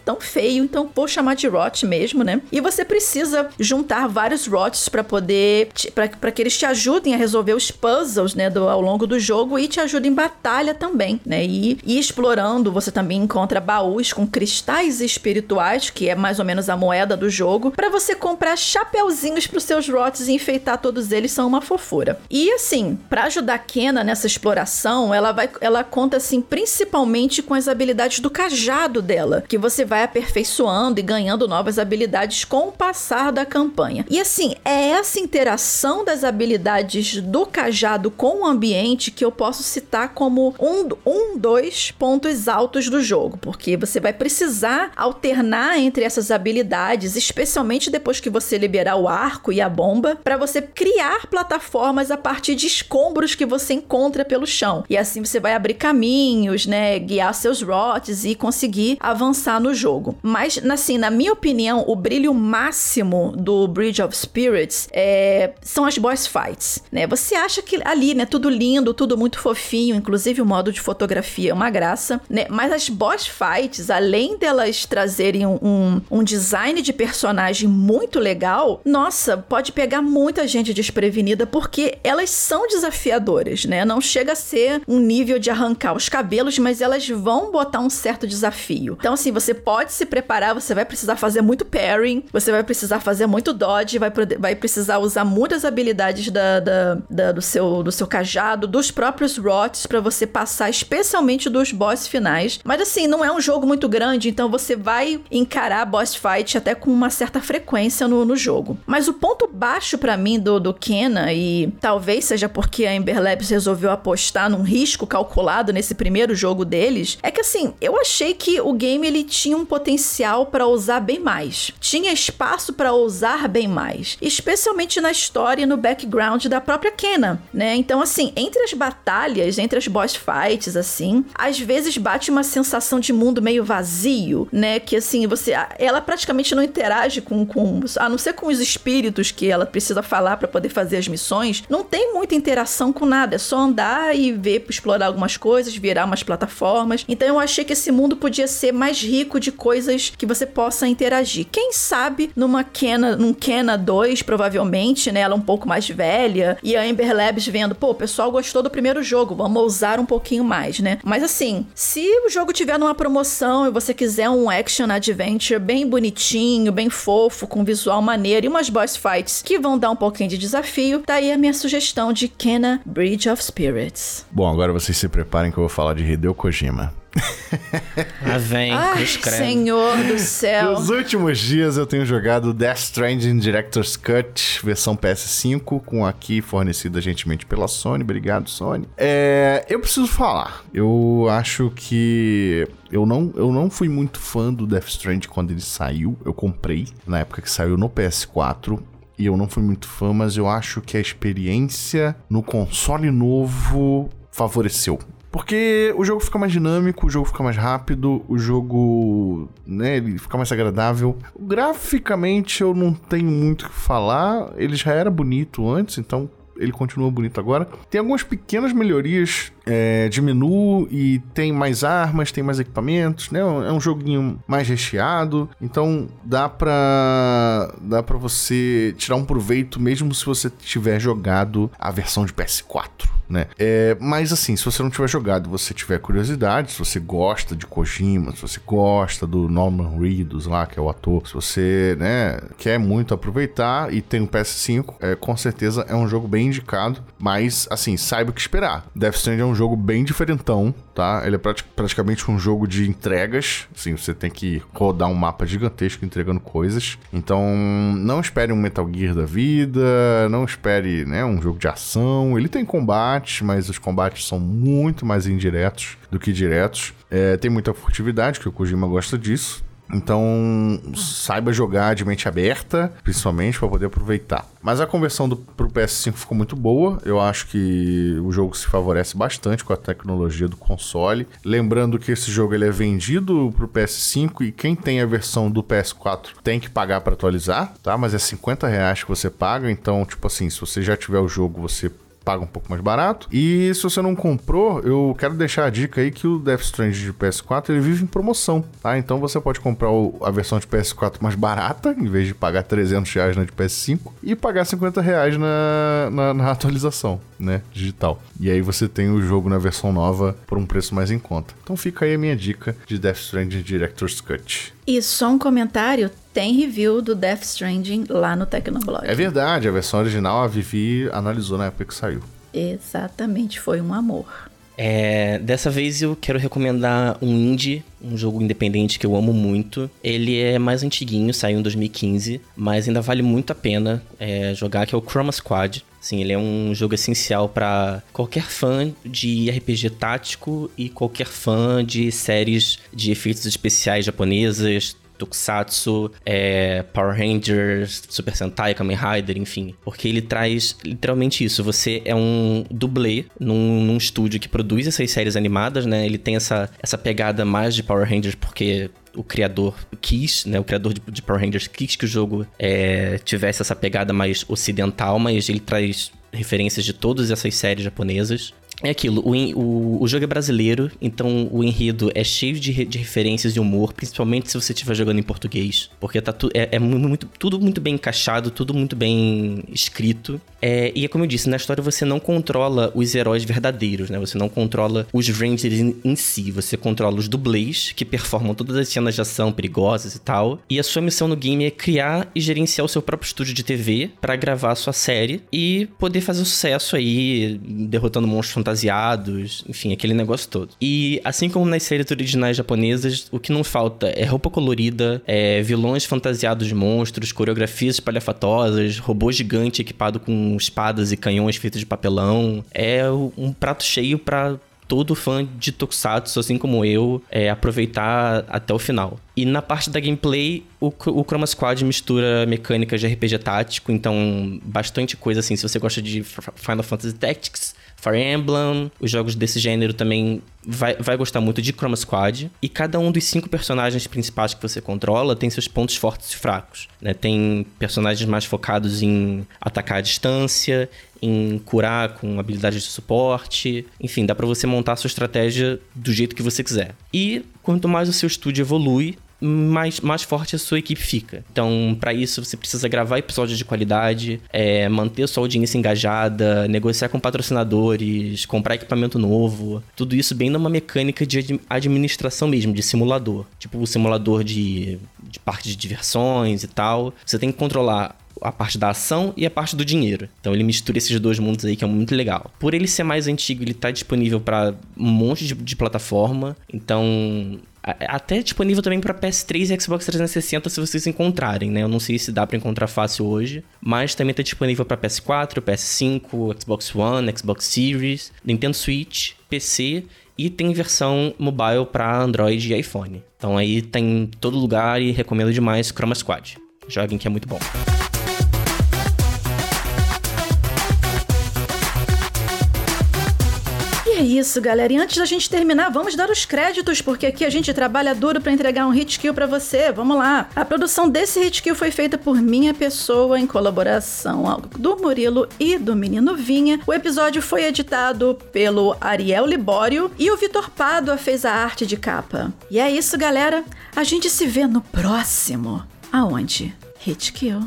tão feio, então vou chamar de rot mesmo, né? E você precisa juntar vários rots para poder para que eles te ajudem a resolver os puzzles, né, do, ao longo do jogo e te ajudem em batalha também, né? E, e explorando, você também encontra baús com cristais espirituais, que é mais ou menos a moeda do jogo, para você comprar chapeuzinhos para os seus rots e enfeitar todos eles, são uma fofura. E assim, para ajudar Kena nessa exploração, ela vai ela conta assim principalmente com as habilidades do cajado dela, que você vai aperfeiçoando e ganhando novas habilidades com o passar da campanha. E assim, é essa interação das habilidades do cajado com o ambiente que eu posso citar como um, um dois pontos altos do jogo, porque você vai precisar alternar entre essas habilidades, especialmente depois que você liberar o arco e a bomba, para você criar plataformas a partir de escombros que você encontra pelo chão. E assim você vai abrir caminhos, né, guiar seus rotes e conseguir avançar no jogo jogo. Mas, assim, na minha opinião, o brilho máximo do Bridge of Spirits é, são as boss fights, né? Você acha que ali, né, tudo lindo, tudo muito fofinho, inclusive o modo de fotografia é uma graça, né? Mas as boss fights, além delas trazerem um, um, design de personagem muito legal, nossa, pode pegar muita gente desprevenida porque elas são desafiadoras, né? Não chega a ser um nível de arrancar os cabelos, mas elas vão botar um certo desafio. Então, assim, você pode pode se preparar, você vai precisar fazer muito pairing, você vai precisar fazer muito dodge, vai, vai precisar usar muitas habilidades da, da, da, do, seu, do seu cajado, dos próprios rots para você passar, especialmente dos boss finais. Mas assim, não é um jogo muito grande, então você vai encarar boss fight até com uma certa frequência no, no jogo. Mas o ponto baixo para mim do, do Kena, e talvez seja porque a Ember Labs resolveu apostar num risco calculado nesse primeiro jogo deles, é que assim, eu achei que o game ele tinha um um potencial para ousar bem mais. Tinha espaço para ousar bem mais, especialmente na história e no background da própria Kena, né? Então, assim, entre as batalhas, entre as boss fights, assim, às vezes bate uma sensação de mundo meio vazio, né? Que assim, você. Ela praticamente não interage com. com a não ser com os espíritos que ela precisa falar para poder fazer as missões, não tem muita interação com nada. É só andar e ver, explorar algumas coisas, virar umas plataformas. Então eu achei que esse mundo podia ser mais rico de coisas que você possa interagir. Quem sabe numa Kena, num Kena 2, provavelmente, né? Ela é um pouco mais velha. E a Ember Labs vendo, pô, o pessoal gostou do primeiro jogo, vamos usar um pouquinho mais, né? Mas assim, se o jogo tiver numa promoção e você quiser um action adventure bem bonitinho, bem fofo, com visual maneiro e umas boss fights que vão dar um pouquinho de desafio, tá aí a minha sugestão de Kena Bridge of Spirits. Bom, agora vocês se preparem que eu vou falar de Hideo Kojima. Ah, vem, Ai. Senhor do céu. Nos últimos dias eu tenho jogado Death Stranding Director's Cut, versão PS5, com aqui fornecida gentilmente pela Sony. Obrigado, Sony. É, eu preciso falar. Eu acho que eu não, eu não fui muito fã do Death Stranding quando ele saiu. Eu comprei na época que saiu no PS4 e eu não fui muito fã, mas eu acho que a experiência no console novo favoreceu. Porque o jogo fica mais dinâmico, o jogo fica mais rápido, o jogo, né, ele fica mais agradável. Graficamente eu não tenho muito o que falar, ele já era bonito antes, então ele continua bonito agora. Tem algumas pequenas melhorias é, de menu e tem mais armas, tem mais equipamentos, né? É um joguinho mais recheado, então dá pra, dá pra você tirar um proveito mesmo se você tiver jogado a versão de PS4. Né? É, mas assim, se você não tiver jogado, você tiver curiosidade, se você gosta de Kojima, se você gosta do Norman Reedus lá, que é o ator, se você, né, quer muito aproveitar e tem um PS5, é, com certeza é um jogo bem indicado, mas assim, saiba o que esperar. Death Stranding é um jogo bem diferentão, tá? Ele é prati praticamente um jogo de entregas, assim, você tem que rodar um mapa gigantesco entregando coisas. Então, não espere um Metal Gear da vida, não espere, né, um jogo de ação. Ele tem combates, mas os combates são muito mais indiretos do que diretos. É, tem muita furtividade, que o Kojima gosta disso. Então, saiba jogar de mente aberta, principalmente para poder aproveitar. Mas a conversão do, pro PS5 ficou muito boa. Eu acho que o jogo se favorece bastante com a tecnologia do console. Lembrando que esse jogo ele é vendido pro PS5 e quem tem a versão do PS4 tem que pagar para atualizar, tá? Mas é 50 reais que você paga. Então, tipo assim, se você já tiver o jogo, você paga um pouco mais barato. E se você não comprou, eu quero deixar a dica aí que o Death Stranding de PS4 ele vive em promoção, tá? Então você pode comprar o, a versão de PS4 mais barata, em vez de pagar 300 reais na de PS5, e pagar 50 reais na, na, na atualização, né? Digital. E aí você tem o jogo na versão nova por um preço mais em conta. Então fica aí a minha dica de Death Stranding Director's Cut. E só um comentário: tem review do Death Stranding lá no Tecnoblog. É verdade, a versão original a Vivi analisou na época que saiu. Exatamente, foi um amor. É, dessa vez eu quero recomendar um indie, um jogo independente que eu amo muito. Ele é mais antiguinho, saiu em 2015, mas ainda vale muito a pena é, jogar, que é o Chroma Squad. Sim, ele é um jogo essencial para qualquer fã de RPG tático e qualquer fã de séries de efeitos especiais japonesas, Tokusatsu, é, Power Rangers, Super Sentai, Kamen Rider, enfim. Porque ele traz literalmente isso. Você é um dublê num, num estúdio que produz essas séries animadas, né? Ele tem essa, essa pegada mais de Power Rangers, porque o criador quis, né? O criador de, de Power Rangers quis que o jogo é, tivesse essa pegada mais ocidental, mas ele traz referências de todas essas séries japonesas. É aquilo, o, o, o, jogo é brasileiro, então o enredo é cheio de, de referências e humor, principalmente se você estiver jogando em português, porque tá tu, é, é muito, tudo muito bem encaixado, tudo muito bem escrito. É, e é como eu disse, na história você não controla os heróis verdadeiros, né? Você não controla os Rangers em, em si, você controla os dublês, que performam todas as cenas de ação perigosas e tal. E a sua missão no game é criar e gerenciar o seu próprio estúdio de TV para gravar a sua série e poder fazer sucesso aí, derrotando monstros fantasiados, enfim, aquele negócio todo. E assim como nas séries originais japonesas, o que não falta é roupa colorida, é vilões fantasiados de monstros, coreografias espalhafatosas, robô gigante equipado com espadas e canhões feitos de papelão. É um prato cheio para todo fã de Tokusatsu, assim como eu, é, aproveitar até o final. E na parte da gameplay, o, o Chroma Squad mistura mecânicas de RPG tático, então bastante coisa assim. Se você gosta de Final Fantasy Tactics, Fire Emblem, os jogos desse gênero também vai, vai gostar muito de Chroma Squad. E cada um dos cinco personagens principais que você controla tem seus pontos fortes e fracos. Né? Tem personagens mais focados em atacar à distância, em curar com habilidades de suporte. Enfim, dá para você montar a sua estratégia do jeito que você quiser. E quanto mais o seu estúdio evolui, mais, mais forte a sua equipe fica. Então, para isso, você precisa gravar episódios de qualidade, é, manter sua audiência engajada, negociar com patrocinadores, comprar equipamento novo. Tudo isso bem numa mecânica de administração mesmo, de simulador. Tipo o simulador de, de de diversões e tal. Você tem que controlar a parte da ação e a parte do dinheiro. Então ele mistura esses dois mundos aí que é muito legal. Por ele ser mais antigo, ele tá disponível para um monte de, de plataforma. Então até disponível também para PS3 e Xbox 360 se vocês encontrarem, né? Eu não sei se dá para encontrar fácil hoje, mas também tá disponível para PS4, PS5, Xbox One, Xbox Series, Nintendo Switch, PC e tem versão mobile para Android e iPhone. Então aí tem em todo lugar e recomendo demais Chroma Squad. Joguem que é muito bom. Isso, galera. E antes da gente terminar, vamos dar os créditos, porque aqui a gente trabalha duro para entregar um hit kill para você. Vamos lá. A produção desse hit kill foi feita por minha pessoa em colaboração do Murilo e do Menino Vinha. O episódio foi editado pelo Ariel Libório e o Vitor Pádua fez a arte de capa. E é isso, galera. A gente se vê no próximo. Aonde? Hit Kill.